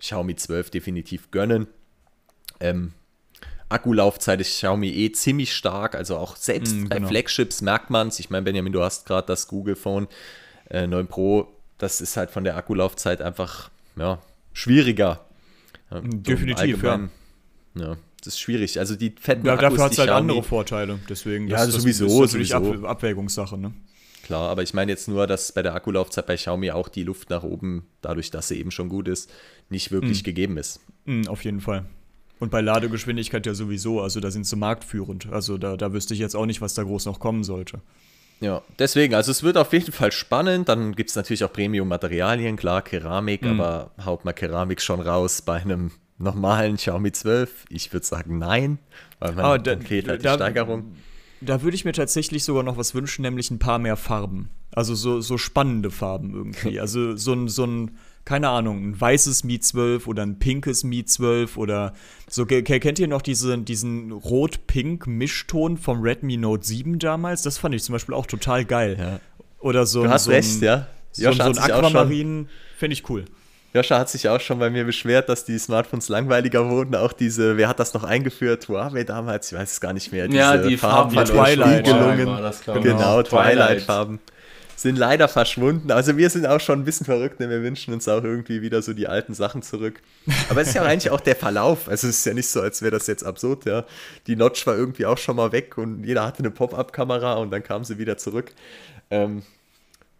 Xiaomi 12 definitiv gönnen. Ähm, Akkulaufzeit ist Xiaomi eh ziemlich stark, also auch selbst mm, bei genau. Flagships merkt man es. Ich meine, Benjamin, du hast gerade das Google Phone äh, 9 Pro, das ist halt von der Akkulaufzeit einfach ja, schwieriger. Ja, Definitiv, ja. ja. Das ist schwierig. Also die fetten ja, Akkus, Dafür hat es halt andere Vorteile. Deswegen, das, ja, das sowieso, ist natürlich sowieso. Ab Abwägungssache, ne? Klar, aber ich meine jetzt nur, dass bei der Akkulaufzeit bei Xiaomi auch die Luft nach oben, dadurch, dass sie eben schon gut ist, nicht wirklich mm. gegeben ist. Mm, auf jeden Fall. Und bei Ladegeschwindigkeit ja sowieso, also da sind sie marktführend. Also da, da wüsste ich jetzt auch nicht, was da groß noch kommen sollte. Ja, deswegen, also es wird auf jeden Fall spannend. Dann gibt es natürlich auch Premium-Materialien, klar, Keramik, mhm. aber haut mal Keramik schon raus bei einem normalen Xiaomi 12? Ich würde sagen, nein, weil man ah, da, fehlt halt da, die Steigerung. Da würde ich mir tatsächlich sogar noch was wünschen, nämlich ein paar mehr Farben. Also so, so spannende Farben irgendwie. Also so ein, so ein keine Ahnung, ein weißes Mi 12 oder ein pinkes Mi 12 oder so. Kennt ihr noch diese, diesen Rot-Pink-Mischton vom Redmi Note 7 damals? Das fand ich zum Beispiel auch total geil. Ja. Oder so, du hast so recht, ein, ja. so, so ein Aquamarin, finde ich cool. Joscha hat sich auch schon bei mir beschwert, dass die Smartphones langweiliger wurden. Auch diese, wer hat das noch eingeführt? Huawei damals, ich weiß es gar nicht mehr. Diese ja, die Farben, Farben Twilight. Gelungen. Genau, Twilight-Farben sind leider verschwunden. Also wir sind auch schon ein bisschen verrückt, denn wir wünschen uns auch irgendwie wieder so die alten Sachen zurück. Aber es ist ja eigentlich auch der Verlauf. Also es ist ja nicht so, als wäre das jetzt absurd, ja. Die Notch war irgendwie auch schon mal weg und jeder hatte eine Pop-Up-Kamera und dann kam sie wieder zurück. Ähm,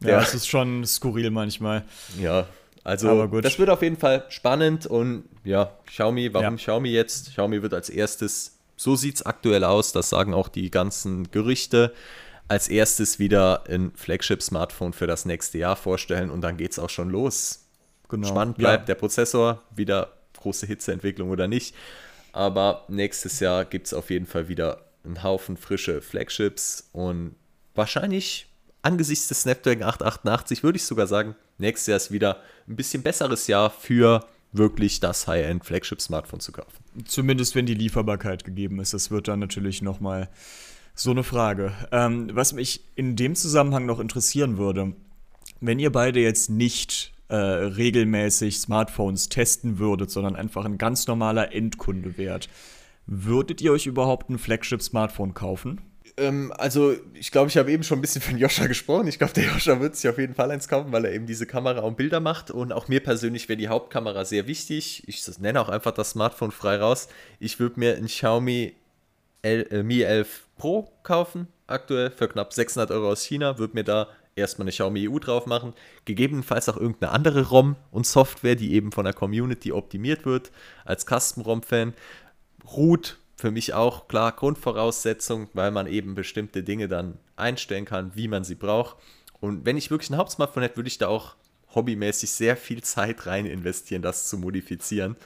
Ja, es ist schon skurril manchmal. Ja, also das wird auf jeden Fall spannend und ja, Xiaomi, warum ja. Xiaomi jetzt? Xiaomi wird als erstes, so sieht es aktuell aus, das sagen auch die ganzen Gerüchte, als erstes wieder ein Flagship-Smartphone für das nächste Jahr vorstellen und dann geht es auch schon los. Genau. Spannend bleibt ja. der Prozessor, wieder große Hitzeentwicklung oder nicht. Aber nächstes Jahr gibt es auf jeden Fall wieder einen Haufen frische Flagships und wahrscheinlich angesichts des Snapdragon 888 würde ich sogar sagen, nächstes Jahr ist wieder ein bisschen besseres Jahr für wirklich das High-End-Flagship-Smartphone zu kaufen. Zumindest wenn die Lieferbarkeit gegeben ist. Das wird dann natürlich nochmal so eine Frage. Ähm, was mich in dem Zusammenhang noch interessieren würde, wenn ihr beide jetzt nicht äh, regelmäßig Smartphones testen würdet, sondern einfach ein ganz normaler Endkunde wärt, würdet ihr euch überhaupt ein Flagship-Smartphone kaufen? Ähm, also, ich glaube, ich habe eben schon ein bisschen von Joscha gesprochen. Ich glaube, der Joscha wird sich auf jeden Fall eins kaufen, weil er eben diese Kamera und Bilder macht. Und auch mir persönlich wäre die Hauptkamera sehr wichtig. Ich nenne auch einfach das Smartphone frei raus. Ich würde mir ein Xiaomi L, äh, Mi 11 Pro kaufen, aktuell für knapp 600 Euro aus China. Würde mir da erstmal eine Xiaomi EU drauf machen. Gegebenenfalls auch irgendeine andere ROM und Software, die eben von der Community optimiert wird, als Custom-ROM-Fan. Root für mich auch klar Grundvoraussetzung, weil man eben bestimmte Dinge dann einstellen kann, wie man sie braucht. Und wenn ich wirklich ein Hauptsmartphone hätte, würde ich da auch hobbymäßig sehr viel Zeit rein investieren, das zu modifizieren.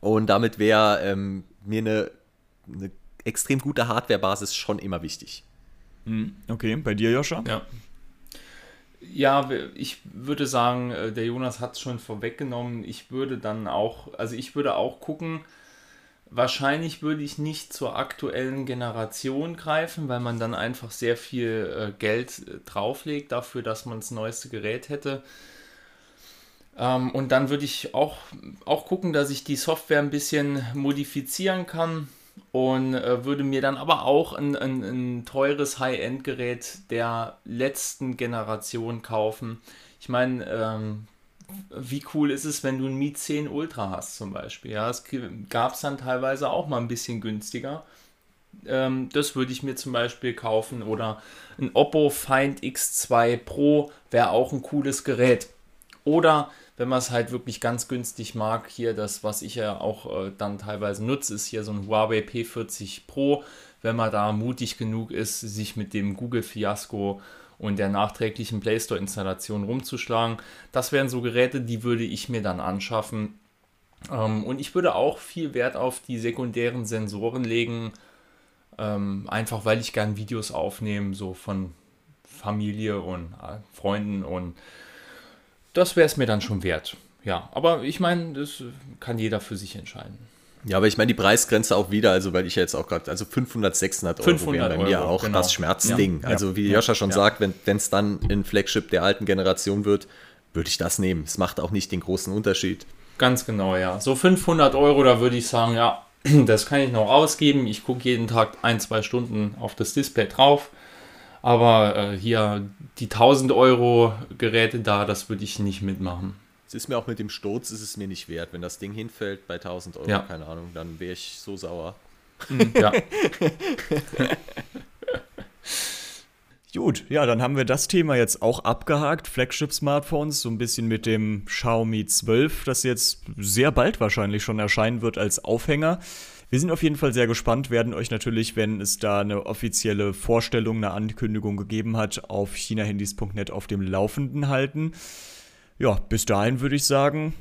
Und damit wäre ähm, mir eine, eine extrem gute Hardware-Basis schon immer wichtig. Hm, okay, bei dir, Joscha? Ja. Ja, ich würde sagen, äh, der Jonas hat es schon vorweggenommen. Ich würde dann auch, also ich würde auch gucken, Wahrscheinlich würde ich nicht zur aktuellen Generation greifen, weil man dann einfach sehr viel äh, Geld äh, drauflegt dafür, dass man das neueste Gerät hätte. Ähm, und dann würde ich auch, auch gucken, dass ich die Software ein bisschen modifizieren kann und äh, würde mir dann aber auch ein, ein, ein teures High-End-Gerät der letzten Generation kaufen. Ich meine, ähm, wie cool ist es, wenn du ein Mi 10 Ultra hast zum Beispiel. Ja, es gab es dann teilweise auch mal ein bisschen günstiger. Ähm, das würde ich mir zum Beispiel kaufen. Oder ein Oppo Find X2 Pro wäre auch ein cooles Gerät. Oder wenn man es halt wirklich ganz günstig mag, hier das, was ich ja auch äh, dann teilweise nutze, ist hier so ein Huawei P40 Pro. Wenn man da mutig genug ist, sich mit dem Google-Fiasko und der nachträglichen Play Store-Installation rumzuschlagen. Das wären so Geräte, die würde ich mir dann anschaffen. Ähm, und ich würde auch viel Wert auf die sekundären Sensoren legen, ähm, einfach weil ich gern Videos aufnehme, so von Familie und äh, Freunden und das wäre es mir dann schon wert. Ja, aber ich meine, das kann jeder für sich entscheiden. Ja, aber ich meine die Preisgrenze auch wieder, also weil ich jetzt auch gerade, also 500, 600 Euro 500 wären bei mir Euro, auch genau. das Schmerzding. Ja, also wie ja, Joscha schon ja. sagt, wenn es dann ein Flagship der alten Generation wird, würde ich das nehmen. Es macht auch nicht den großen Unterschied. Ganz genau, ja. So 500 Euro, da würde ich sagen, ja, das kann ich noch ausgeben. Ich gucke jeden Tag ein, zwei Stunden auf das Display drauf. Aber äh, hier die 1000 Euro Geräte da, das würde ich nicht mitmachen. Es ist mir auch mit dem Sturz ist es mir nicht wert. Wenn das Ding hinfällt bei 1000 Euro, ja. keine Ahnung, dann wäre ich so sauer. Mhm, ja. Gut, ja, dann haben wir das Thema jetzt auch abgehakt. Flagship-Smartphones, so ein bisschen mit dem Xiaomi 12, das jetzt sehr bald wahrscheinlich schon erscheinen wird als Aufhänger. Wir sind auf jeden Fall sehr gespannt, werden euch natürlich, wenn es da eine offizielle Vorstellung, eine Ankündigung gegeben hat, auf chinahandys.net auf dem Laufenden halten ja, bis dahin würde ich sagen,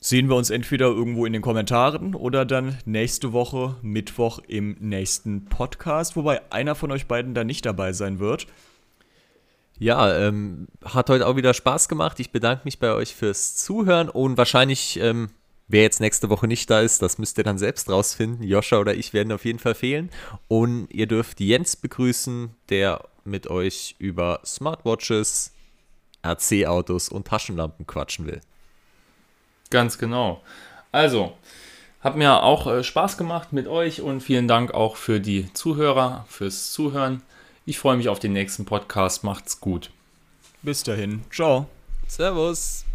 sehen wir uns entweder irgendwo in den Kommentaren oder dann nächste Woche, Mittwoch im nächsten Podcast, wobei einer von euch beiden da nicht dabei sein wird. Ja, ähm, hat heute auch wieder Spaß gemacht. Ich bedanke mich bei euch fürs Zuhören und wahrscheinlich, ähm, wer jetzt nächste Woche nicht da ist, das müsst ihr dann selbst rausfinden. Joscha oder ich werden auf jeden Fall fehlen. Und ihr dürft Jens begrüßen, der mit euch über Smartwatches, RC-Autos und Taschenlampen quatschen will. Ganz genau. Also, hat mir auch äh, Spaß gemacht mit euch und vielen Dank auch für die Zuhörer, fürs Zuhören. Ich freue mich auf den nächsten Podcast. Macht's gut. Bis dahin. Ciao. Servus.